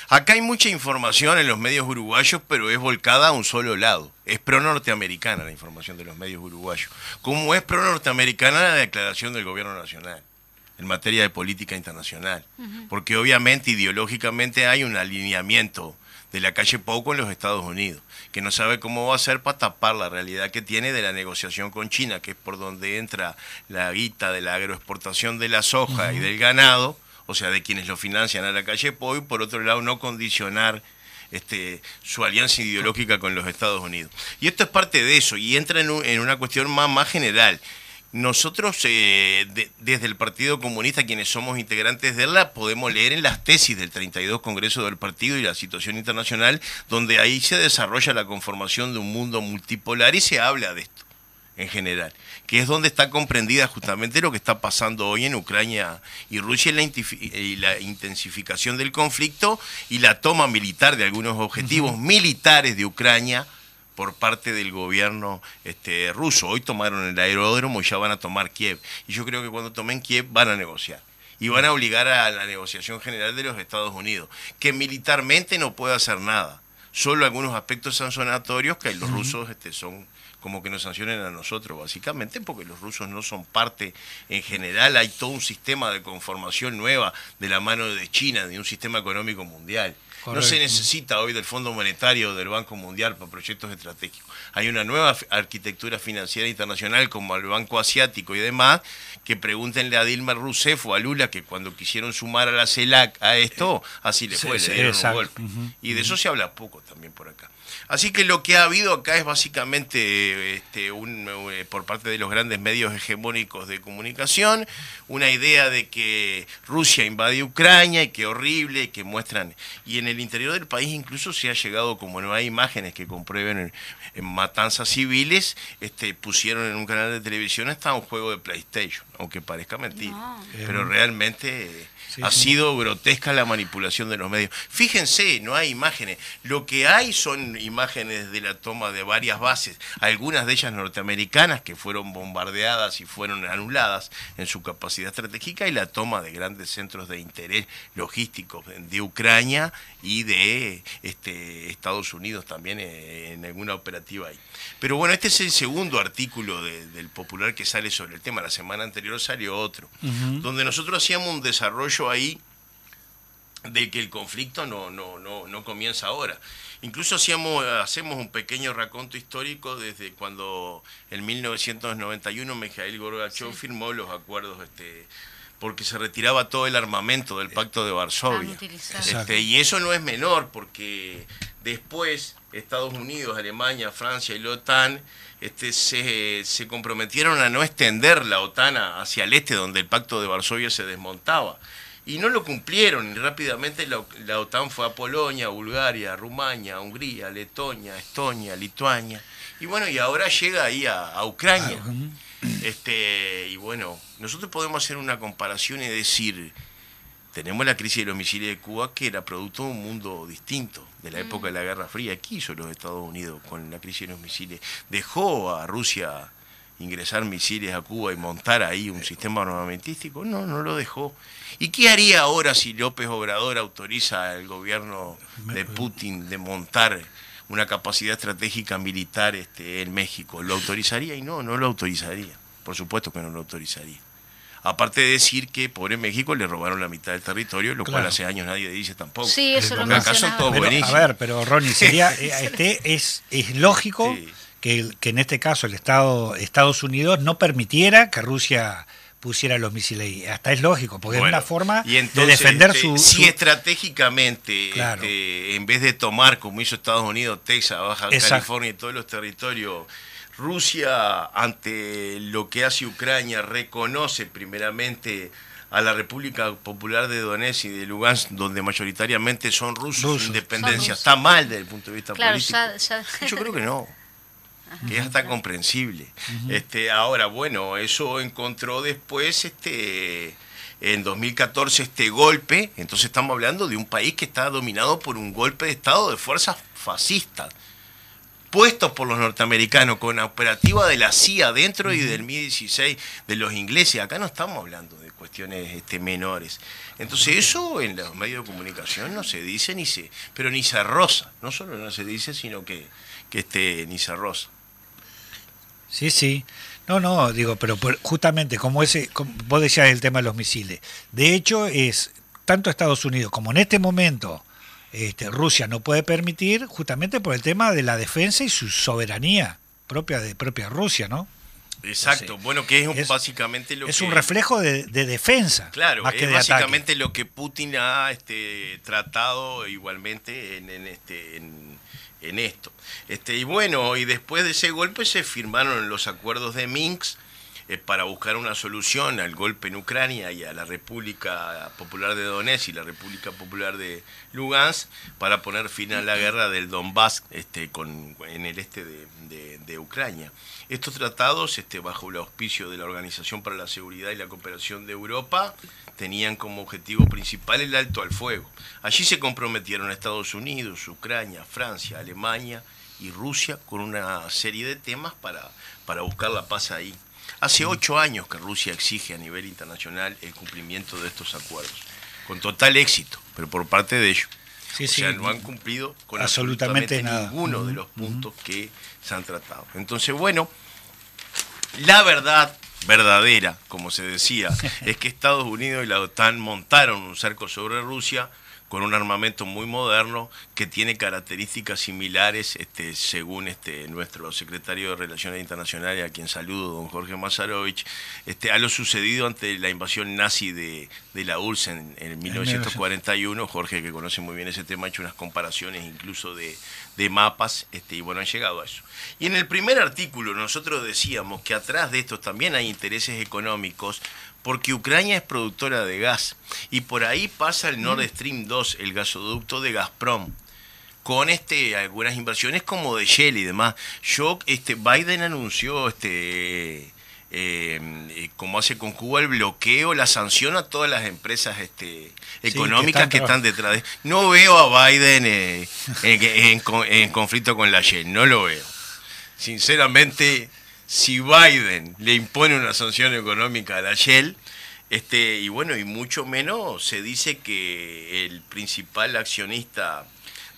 S4: Acá hay mucha información en los medios uruguayos, pero es volcada a un solo lado. Es pro-norteamericana la información de los medios uruguayos, como es pro-norteamericana la declaración del gobierno nacional en materia de política internacional, porque obviamente ideológicamente hay un alineamiento de la calle Poco en los Estados Unidos, que no sabe cómo va a hacer para tapar la realidad que tiene de la negociación con China, que es por donde entra la guita de la agroexportación de la soja y del ganado, o sea, de quienes lo financian a la calle Poi, por otro lado, no condicionar este, su alianza ideológica con los Estados Unidos. Y esto es parte de eso, y entra en, en una cuestión más, más general. Nosotros, eh, desde el Partido Comunista, quienes somos integrantes de la, podemos leer en las tesis del 32 Congreso del Partido y la situación internacional, donde ahí se desarrolla la conformación de un mundo multipolar y se habla de esto en general, que es donde está comprendida justamente lo que está pasando hoy en Ucrania y Rusia y la, intensificación del conflicto y la toma militar de algunos objetivos militares de Ucrania por parte del gobierno este, ruso. Hoy tomaron el aeródromo y ya van a tomar Kiev. Y yo creo que cuando tomen Kiev van a negociar. Y van a obligar a la negociación general de los Estados Unidos, que militarmente no puede hacer nada. Solo algunos aspectos sancionatorios que los rusos este, son como que nos sancionen a nosotros, básicamente porque los rusos no son parte en general, hay todo un sistema de conformación nueva de la mano de China, de un sistema económico mundial. No se necesita hoy del Fondo Monetario o del Banco Mundial para proyectos estratégicos. Hay una nueva arquitectura financiera internacional como el Banco Asiático y demás, que pregúntenle a Dilma Rousseff o a Lula que cuando quisieron sumar a la CELAC a esto, así le fue, le dieron un golpe. Y de eso se habla poco también por acá. Así que lo que ha habido acá es básicamente este, un, eh, por parte de los grandes medios hegemónicos de comunicación una idea de que Rusia invade Ucrania y que horrible, y que muestran. Y en el interior del país incluso se ha llegado, como no hay imágenes que comprueben en, matanzas civiles, este, pusieron en un canal de televisión hasta un juego de PlayStation, aunque parezca mentira. Pero realmente ha sido grotesca la manipulación de los medios. Fíjense, no hay imágenes. Lo que hay son imágenes de la toma de varias bases, algunas de ellas norteamericanas que fueron bombardeadas y fueron anuladas en su capacidad estratégica y la toma de grandes centros de interés logísticos de Ucrania y de este, Estados Unidos también eh, en alguna operativa ahí. Pero bueno, este es el segundo artículo del Popular que sale sobre el tema. La semana anterior salió otro, donde nosotros hacíamos un desarrollo ahí de que el conflicto no, no, no, no comienza ahora. Incluso hacíamos, hacemos un pequeño raconto histórico desde cuando en 1991 Mikhail Gorbachev firmó los acuerdos este, porque se retiraba todo el armamento del Pacto de Varsovia. Este, y eso no es menor, porque después Estados Unidos, Alemania, Francia y la OTAN este, se, se comprometieron a no extender la OTAN hacia el este, donde el Pacto de Varsovia se desmontaba y no lo cumplieron y rápidamente la, OTAN fue a Polonia, Bulgaria, Rumania, Hungría, Letonia, Estonia, Lituania y bueno, y ahora llega ahí a, Ucrania. Este, y bueno, nosotros podemos hacer una comparación y decir, tenemos la crisis de los misiles de Cuba que era producto de un mundo distinto, de la época de la Guerra Fría. ¿Qué hizo los Estados Unidos con la crisis de los misiles? Dejó a Rusia ingresar misiles a Cuba y montar ahí un sistema armamentístico? No, no lo dejó. ¿Y qué haría ahora si López Obrador autoriza al gobierno de Putin de montar una capacidad estratégica militar este, en México? ¿Lo autorizaría? Y no, no lo autorizaría. Por supuesto que no lo autorizaría. Aparte de decir que pobre México le robaron la mitad del territorio, lo cual hace años nadie dice tampoco.
S1: Sí, eso lo
S3: acá son todos A ver, pero Ronnie, sería, eh, este, es, es lógico que, que, en este caso el Estado, Estados Unidos no permitiera que Rusia pusiera los misiles. Hasta es lógico, porque es una forma de defender
S4: este,
S3: su,
S4: Si estratégicamente, este, en vez de tomar, como hizo Estados Unidos, Texas, Baja California y todos los territorios, Rusia, ante lo que hace Ucrania, reconoce primeramente a la República Popular de Donetsk y de Lugansk, donde mayoritariamente son rusos, independencia, está mal desde el punto de vista político. Yo creo que no que es hasta comprensible. este, ahora, bueno, eso encontró después este en 2014 este golpe, entonces estamos hablando de un país que está dominado por un golpe de Estado de fuerzas fascistas, puestos por los norteamericanos, con la operativa de la CIA dentro y del MI-16 de los ingleses. Acá no estamos hablando de cuestiones este, menores. Entonces eso en los medios de comunicación no se dice ni se, pero ni se rosa, no solo no se dice, sino que, que este, ni se rosa.
S3: Sí, sí. No, no, digo, pero justamente como ese, vos decías el tema de los misiles. De hecho, es tanto Estados Unidos como en este momento este, Rusia no puede permitir, justamente por el tema de la defensa y su soberanía propia de propia Rusia, ¿no?
S4: Exacto, bueno, que es, básicamente lo
S3: es
S4: que...
S3: un reflejo de, defensa.
S4: Claro, más es básicamente lo que Putin ha este, tratado igualmente en, en este, en, en esto. Este, y bueno, y después de ese golpe se firmaron los acuerdos de Minsk eh, para buscar una solución al golpe en Ucrania y a la República Popular de Donetsk y la República Popular de Lugansk para poner fin a la guerra del Donbass este, con, en el este de, Ucrania. Estos tratados, este, bajo el auspicio de la Organización para la Seguridad y la Cooperación de Europa, tenían como objetivo principal el alto al fuego. Allí se comprometieron Estados Unidos, Ucrania, Francia, Alemania y Rusia con una serie de temas para, para buscar la paz ahí. Hace ocho años que Rusia exige a nivel internacional el cumplimiento de estos acuerdos, con total éxito, pero por parte de ellos. o sea, no han cumplido con absolutamente, ninguno de los puntos que se han tratado. Entonces, bueno, la verdad verdadera, como se decía, es que Estados Unidos y la OTAN montaron un cerco sobre Rusia con un armamento muy moderno que tiene características similares, este, según este, nuestro secretario de Relaciones Internacionales, a quien saludo, don Jorge Mazarovich, este, a lo sucedido ante la invasión nazi de, la URSS en, en 1941. Jorge, que conoce muy bien ese tema, ha hecho unas comparaciones incluso de, de mapas, este, y bueno, han llegado a eso. Y en el primer artículo nosotros decíamos que atrás de esto también hay intereses económicos, porque Ucrania es productora de gas y por ahí pasa el Nord Stream 2, el gasoducto de Gazprom con este algunas inversiones como de Shell y demás. Yo este Biden anunció este eh, como hace con Cuba, el bloqueo, la sanción a todas las empresas este, económicas que están, detrás de... No veo a Biden eh, en, conflicto con la Shell, no lo veo. Sinceramente, si Biden le impone una sanción económica a la Shell, este, y bueno, y mucho menos se dice que el principal accionista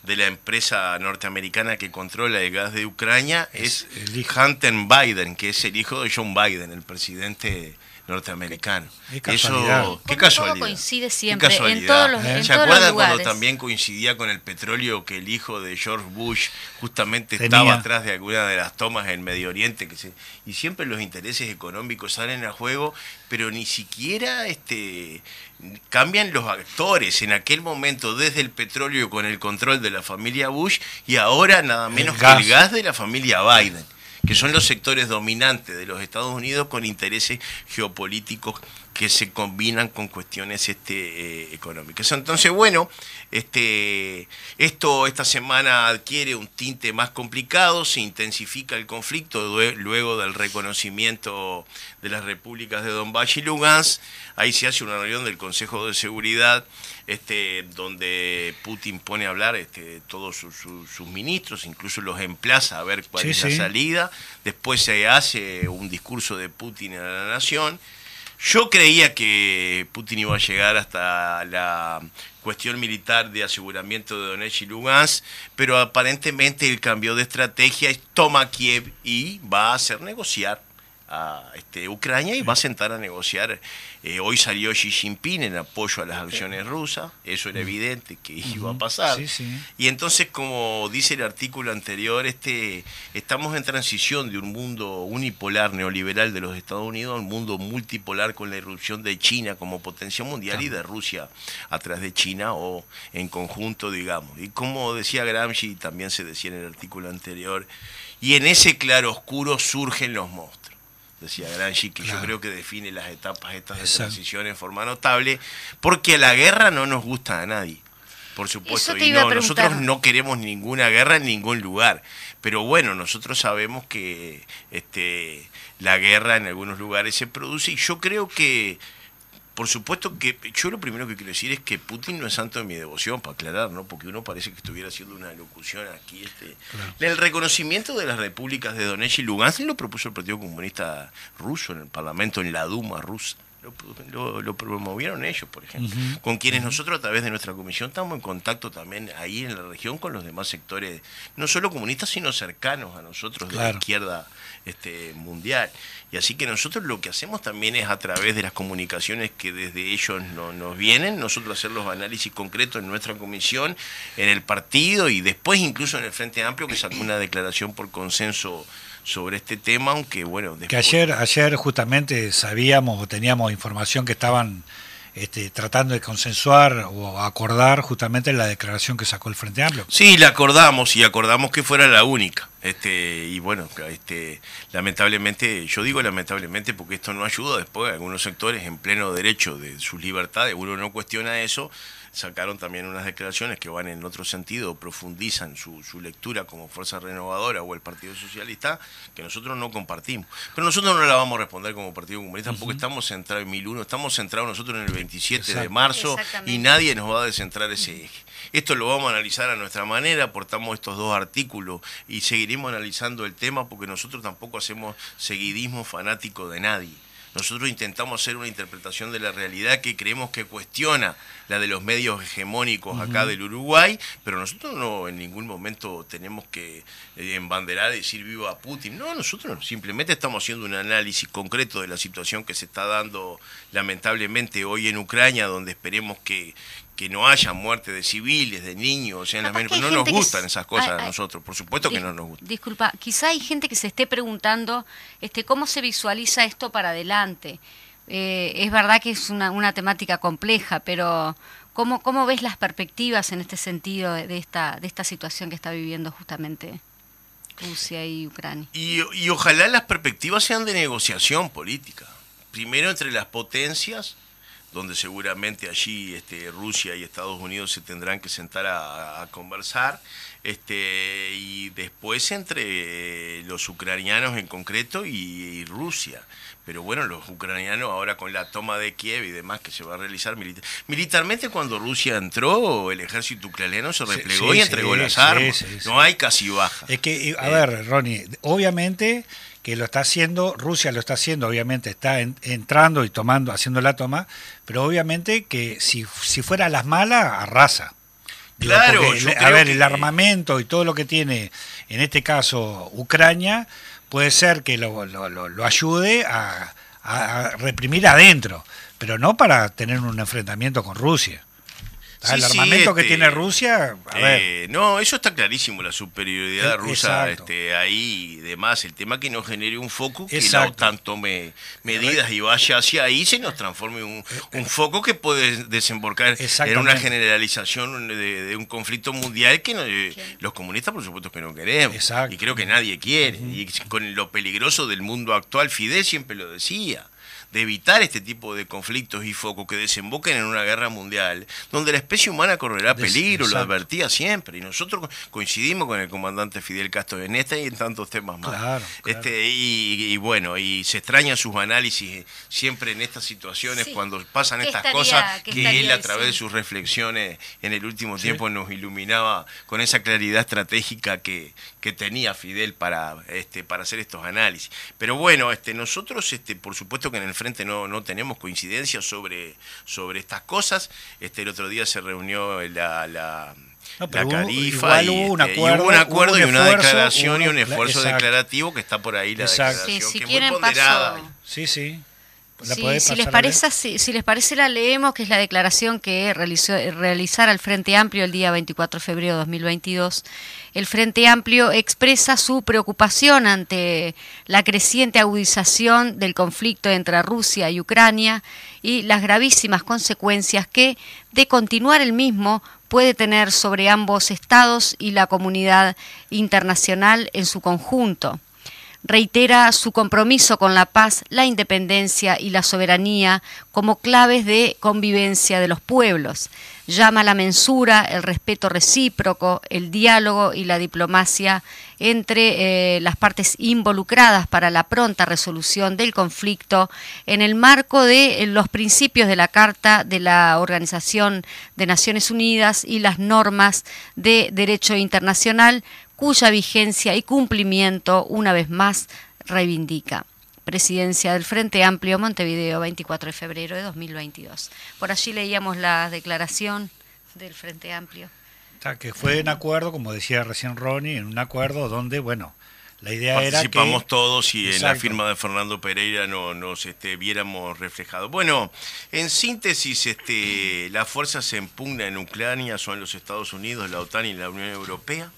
S4: de la empresa norteamericana que controla el gas de Ucrania es, Hunter Biden, que es el hijo de John Biden, el presidente norteamericano.
S3: Qué casualidad.
S1: Eso, qué casualidad. coincide siempre en todos los, ¿Se acuerdan
S4: cuando también coincidía con el petróleo que el hijo de George Bush justamente estaba atrás de alguna de las tomas en Medio Oriente? Que se, y siempre los intereses económicos salen a juego, pero ni siquiera este cambian los actores en aquel momento desde el petróleo con el control de la familia Bush y ahora nada menos que el gas de la familia Biden que son los sectores dominantes de los Estados Unidos con intereses geopolíticos que se combinan con cuestiones este, eh, económicas. Entonces, bueno, este, esto esta semana adquiere un tinte más complicado, se intensifica el conflicto luego del reconocimiento de las repúblicas de Donbass y Lugansk. Ahí se hace una reunión del Consejo de Seguridad este, donde Putin pone a hablar este, todos sus, ministros, incluso los emplaza a ver cuál es la salida. Después se hace un discurso de Putin a la nación yo creía que Putin iba a llegar hasta la cuestión militar de aseguramiento de Donetsk y Lugansk, pero aparentemente el cambio de estrategia es toma Kiev y va a hacer negociar a este, Ucrania y va a sentar a negociar. Eh, hoy salió Xi Jinping en apoyo a las acciones rusas, eso era evidente que iba a pasar. Y entonces, como dice el artículo anterior, este, estamos en transición de un mundo unipolar neoliberal de los Estados Unidos a un mundo multipolar con la irrupción de China como potencia mundial y de Rusia atrás de China o en conjunto, digamos. Y como decía Gramsci, también se decía en el artículo anterior, y en ese claro oscuro surgen los monstruos decía Granchi, que yo creo que define las etapas estas de transición en forma notable, porque la guerra no nos gusta a nadie, por supuesto, y no, nosotros no queremos ninguna guerra en ningún lugar, pero bueno, nosotros sabemos que este, la guerra en algunos lugares se produce y yo creo que por supuesto que yo lo primero que quiero decir es que Putin no es santo de mi devoción, para aclarar, ¿no? Porque uno parece que estuviera haciendo una locución aquí. Este. El reconocimiento de las repúblicas de Donetsk y Lugansk lo propuso el Partido Comunista Ruso en el Parlamento, en la Duma rusa lo, promovieron ellos, por ejemplo, con quienes nosotros a través de nuestra comisión estamos en contacto también ahí en la región con los demás sectores, no solo comunistas, sino cercanos a nosotros de la izquierda este, mundial. Y así que nosotros lo que hacemos también es a través de las comunicaciones que desde ellos no, nos vienen, nosotros hacer los análisis concretos en nuestra comisión, en el partido y después incluso en el Frente Amplio, que sacó una declaración por consenso sobre este tema, aunque bueno...
S3: Que ayer, ayer justamente sabíamos o teníamos información que estaban este, tratando de consensuar o acordar justamente la declaración que sacó el Frente Amplio.
S4: Sí, la acordamos y acordamos que fuera la única. Este, y bueno, este, lamentablemente, yo digo lamentablemente porque esto no ayuda después a algunos sectores en pleno derecho de sus libertades, uno no cuestiona eso, sacaron también unas declaraciones que van en otro sentido, profundizan su, su, lectura como Fuerza Renovadora o el Partido Socialista, que nosotros no compartimos. Pero nosotros no la vamos a responder como Partido Comunista porque estamos centrados en 1001, estamos centrados nosotros en el 27 de marzo y nadie nos va a descentrar ese eje. Esto lo vamos a analizar a nuestra manera, aportamos estos dos artículos y seguiremos analizando el tema porque nosotros tampoco hacemos seguidismo fanático de nadie. Nosotros intentamos hacer una interpretación de la realidad que creemos que cuestiona la de los medios hegemónicos acá del Uruguay, pero nosotros no en ningún momento tenemos que eh, embanderar y decir viva Putin. No, nosotros simplemente estamos haciendo un análisis concreto de la situación que se está dando lamentablemente hoy en Ucrania, donde esperemos que, que no haya muerte de civiles, de niños, no nos gustan esas cosas a nosotros, por supuesto que no nos gustan.
S1: Disculpa, quizá hay gente que se esté preguntando este, cómo se visualiza esto para adelante. Eh, es verdad que es una, una temática compleja, pero ¿cómo, ¿cómo ves las perspectivas en este sentido de esta, de esta situación que está viviendo justamente Rusia y Ucrania?
S4: Y, y ojalá las perspectivas sean de negociación política. Primero entre las potencias, donde seguramente allí este, Rusia y Estados Unidos se tendrán que sentar a, conversar, este, y después entre los ucranianos en concreto y, Rusia. Pero bueno, los ucranianos ahora con la toma de Kiev y demás que se va a realizar militarmente, cuando Rusia entró, el ejército ucraniano se replegó y entregó las armas. no hay casi baja.
S3: Es que, a ver, Ronnie, obviamente que lo está haciendo, Rusia lo está haciendo, obviamente está entrando y tomando, haciendo la toma, pero obviamente que si, si fuera a las malas, arrasa.
S4: claro,
S3: a ver, el armamento y todo lo que tiene, en este caso, Ucrania, puede ser que lo, lo, lo, ayude a, a reprimir adentro, pero no para tener un enfrentamiento con Rusia el armamento que tiene este, Rusia,
S4: eh, no, eso está clarísimo, la superioridad eh, rusa este, ahí y demás. El tema que no genere un foco, que la OTAN tome medidas y vaya hacia ahí, se nos transforme un, un eh, foco que puede desembocar en una generalización de, un conflicto mundial que los comunistas, por supuesto, que no queremos. Y creo que nadie quiere. Y con lo peligroso del mundo actual, Fidel siempre lo decía de evitar este tipo de conflictos y focos que desemboquen en una guerra mundial, donde la especie humana correrá peligro, lo advertía siempre. Y nosotros coincidimos con el comandante Fidel Castro en este y en tantos temas más. Este, y, bueno, y se extrañan sus análisis siempre en estas situaciones, cuando pasan estas cosas, que él a través de sus reflexiones en el último tiempo nos iluminaba con esa claridad estratégica que, que tenía Fidel para, este, para hacer estos análisis. Pero bueno, este, nosotros, este, por supuesto que en el frente no, no tenemos coincidencias sobre, sobre estas cosas. Este, el otro día se reunió la, la Carifa y,
S3: hubo un acuerdo,
S4: un acuerdo y una declaración y un esfuerzo declarativo que está por ahí la declaración
S1: sí, si
S4: que
S1: quieren
S4: muy ponderada.
S3: Sí, sí
S1: si, les parece, si, les parece la leemos, que es la declaración que realizó, realizara el Frente Amplio el día 24 de febrero de 2022. El Frente Amplio expresa su preocupación ante la creciente agudización del conflicto entre Rusia y Ucrania y las gravísimas consecuencias que, de continuar el mismo, puede tener sobre ambos estados y la comunidad internacional en su conjunto reitera su compromiso con la paz, la independencia y la soberanía como claves de convivencia de los pueblos. Llama a la mensura, el respeto recíproco, el diálogo y la diplomacia entre eh, las partes involucradas para la pronta resolución del conflicto en el marco de eh, los principios de la Carta de la Organización de Naciones Unidas y las normas de derecho internacional cuya vigencia y cumplimiento una vez más reivindica. Presidencia del Frente Amplio Montevideo, 24 de febrero de 2022. Por allí leíamos la declaración del Frente Amplio.
S3: que fue en acuerdo, como decía recién Ronnie, en un acuerdo donde, bueno, la idea era que...
S4: Participamos todos y en la firma de Fernando Pereira no, nos este, viéramos reflejados. Bueno, en síntesis, este, las fuerzas en pugna en Ucrania son los Estados Unidos, la OTAN y la Unión Europea.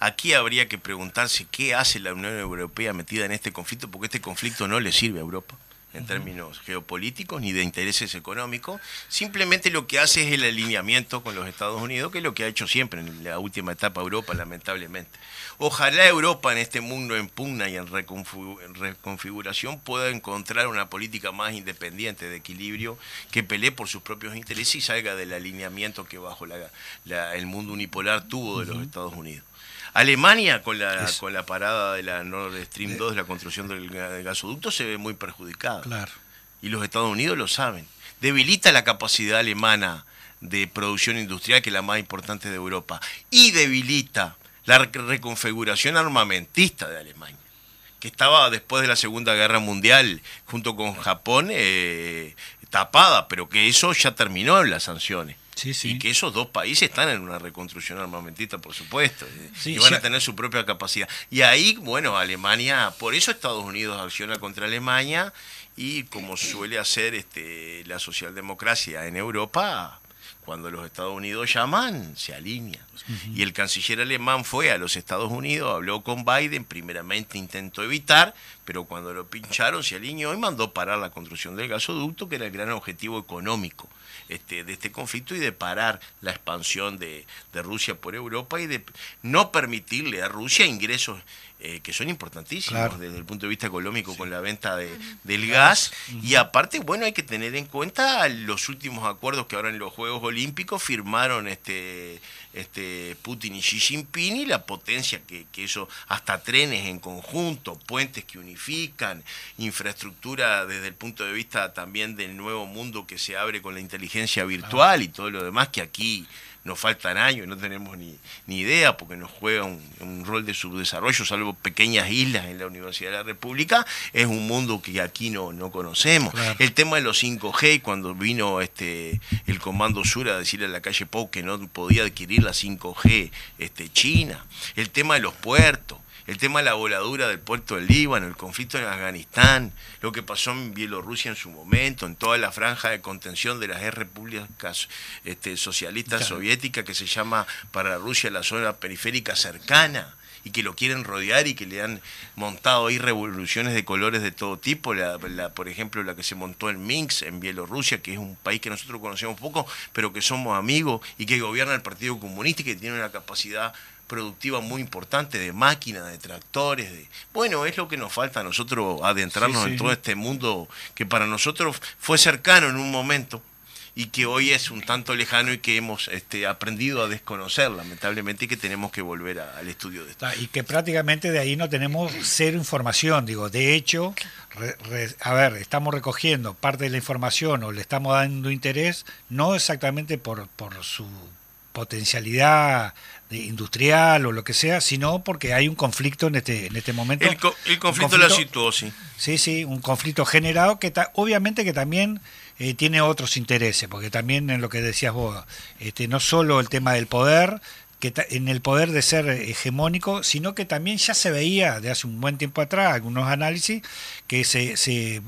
S4: Aquí habría que preguntarse qué hace la Unión Europea metida en este conflicto, porque este conflicto no le sirve a Europa en términos geopolíticos ni de intereses económicos, simplemente lo que hace es el alineamiento con los Estados Unidos, que es lo que ha hecho siempre en la última etapa Europa, lamentablemente. Ojalá Europa en este mundo en pugna y en reconfiguración pueda encontrar una política más independiente, de equilibrio, que pelee por sus propios intereses y salga del alineamiento que bajo el mundo unipolar tuvo de los Estados Unidos. Alemania, con la, con la parada de la Nord Stream 2, la construcción del, gasoducto, se ve muy perjudicada.
S3: Claro.
S4: Y los Estados Unidos lo saben. Debilita la capacidad alemana de producción industrial, que es la más importante de Europa. Y debilita la reconfiguración armamentista de Alemania que estaba después de la Segunda Guerra Mundial junto con Japón eh, tapada, pero que eso ya terminó en las sanciones. Y que esos dos países están en una reconstrucción armamentista, por supuesto, y van a tener su propia capacidad. Y ahí, bueno, Alemania, por eso Estados Unidos acciona contra Alemania y como suele hacer este, la socialdemocracia en Europa, cuando los Estados Unidos llaman, se alinea. Y el canciller alemán fue a los Estados Unidos, habló con Biden, primeramente intentó evitar, pero cuando lo pincharon se alineó y mandó parar la construcción del gasoducto, que era el gran objetivo económico este, de este conflicto y de parar la expansión de, de Rusia por Europa y de no permitirle a Rusia ingresos eh, que son importantísimos desde el punto de vista económico con la venta de, del gas. Y aparte, bueno, hay que tener en cuenta los últimos acuerdos que ahora en los Juegos Olímpicos firmaron este, este Putin y Xi Jinping y la potencia que, que eso, hasta trenes en conjunto, puentes que unifican, infraestructura desde el punto de vista también del nuevo mundo que se abre con la inteligencia virtual y todo lo demás que aquí nos faltan años, no tenemos ni, ni idea porque nos juega un, rol de subdesarrollo, salvo pequeñas islas en la Universidad de la República, es un mundo que aquí no, no conocemos. El tema de los 5G, cuando vino este el Comando Sur a decirle a la calle Pau que no podía adquirir la 5G este, China, el tema de los puertos, el tema de la voladura del puerto del Líbano, el conflicto en Afganistán, lo que pasó en Bielorrusia en su momento, en toda la franja de contención de las repúblicas este, socialistas soviéticas que se llama para Rusia la zona periférica cercana y que lo quieren rodear y que le han montado ahí revoluciones de colores de todo tipo, la, por ejemplo la que se montó en Minsk, en Bielorrusia, que es un país que nosotros conocemos poco, pero que somos amigos y que gobierna el Partido Comunista y que tiene una capacidad productiva muy importante de máquinas, de tractores. De... Bueno, es lo que nos falta a nosotros adentrarnos en todo este mundo que para nosotros fue cercano en un momento y que hoy es un tanto lejano y que hemos este, aprendido a desconocer, lamentablemente, y que tenemos que volver al estudio de esto.
S3: Y que prácticamente de ahí no tenemos cero información. Digo, de hecho, a ver, estamos recogiendo parte de la información o le estamos dando interés, no exactamente por, por su potencialidad industrial o lo que sea, sino porque hay un conflicto en este, en este momento.
S4: El, conflicto, la situó, sí.
S3: Sí, sí, un conflicto generado que obviamente que también eh, tiene otros intereses, porque también en lo que decías vos, este, no solo el tema del poder, que en el poder de ser hegemónico, sino que también ya se veía de hace un buen tiempo atrás, algunos análisis, que se, se,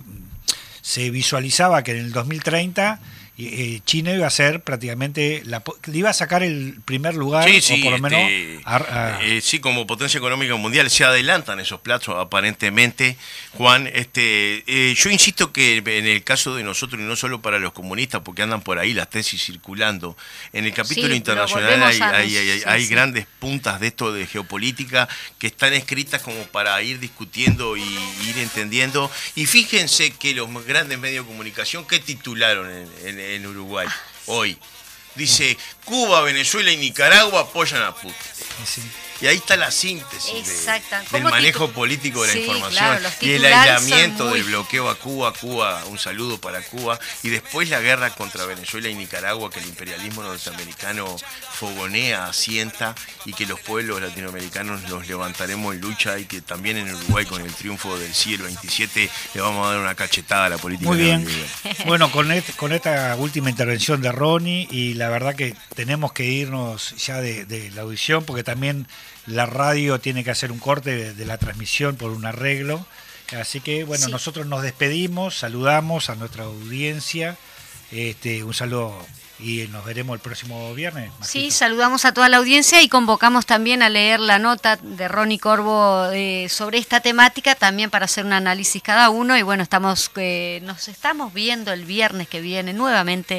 S3: se visualizaba que en el 2030 eh, China iba a ser prácticamente la, iba a sacar el primer lugar
S4: o por lo menos este, eh, sí como potencia económica mundial. Se adelantan esos plazos aparentemente Juan. Este eh, yo insisto que en el caso de nosotros y no solo para los comunistas porque andan por ahí las tesis circulando en el capítulo internacional hay, grandes puntas de esto de geopolítica que están escritas como para ir discutiendo y ir entendiendo. Y fíjense que los grandes medios de comunicación que titularon en en Uruguay hoy. Dice, Cuba, Venezuela y Nicaragua apoyan a Putin. Y ahí está la síntesis del manejo político de la información y el aislamiento del bloqueo a Cuba, Cuba, un saludo para Cuba, y después la guerra contra Venezuela y Nicaragua que el imperialismo norteamericano fogonea, asienta y que los pueblos latinoamericanos los levantaremos en lucha y que también en Uruguay con el triunfo del siglo 27 le vamos a dar una cachetada a la política.
S3: Muy bien. bueno, con, con esta última intervención de Ronnie y la verdad que tenemos que irnos ya de la audición porque también la radio tiene que hacer un corte de, la transmisión por un arreglo. Así que bueno, nosotros nos despedimos, saludamos a nuestra audiencia. Este, un saludo y nos veremos el próximo viernes.
S1: Sí, saludamos a toda la audiencia y convocamos también a leer la nota de Ronnie Corvo eh, sobre esta temática, también para hacer un análisis cada uno. Y bueno, estamos eh, nos estamos viendo el viernes que viene nuevamente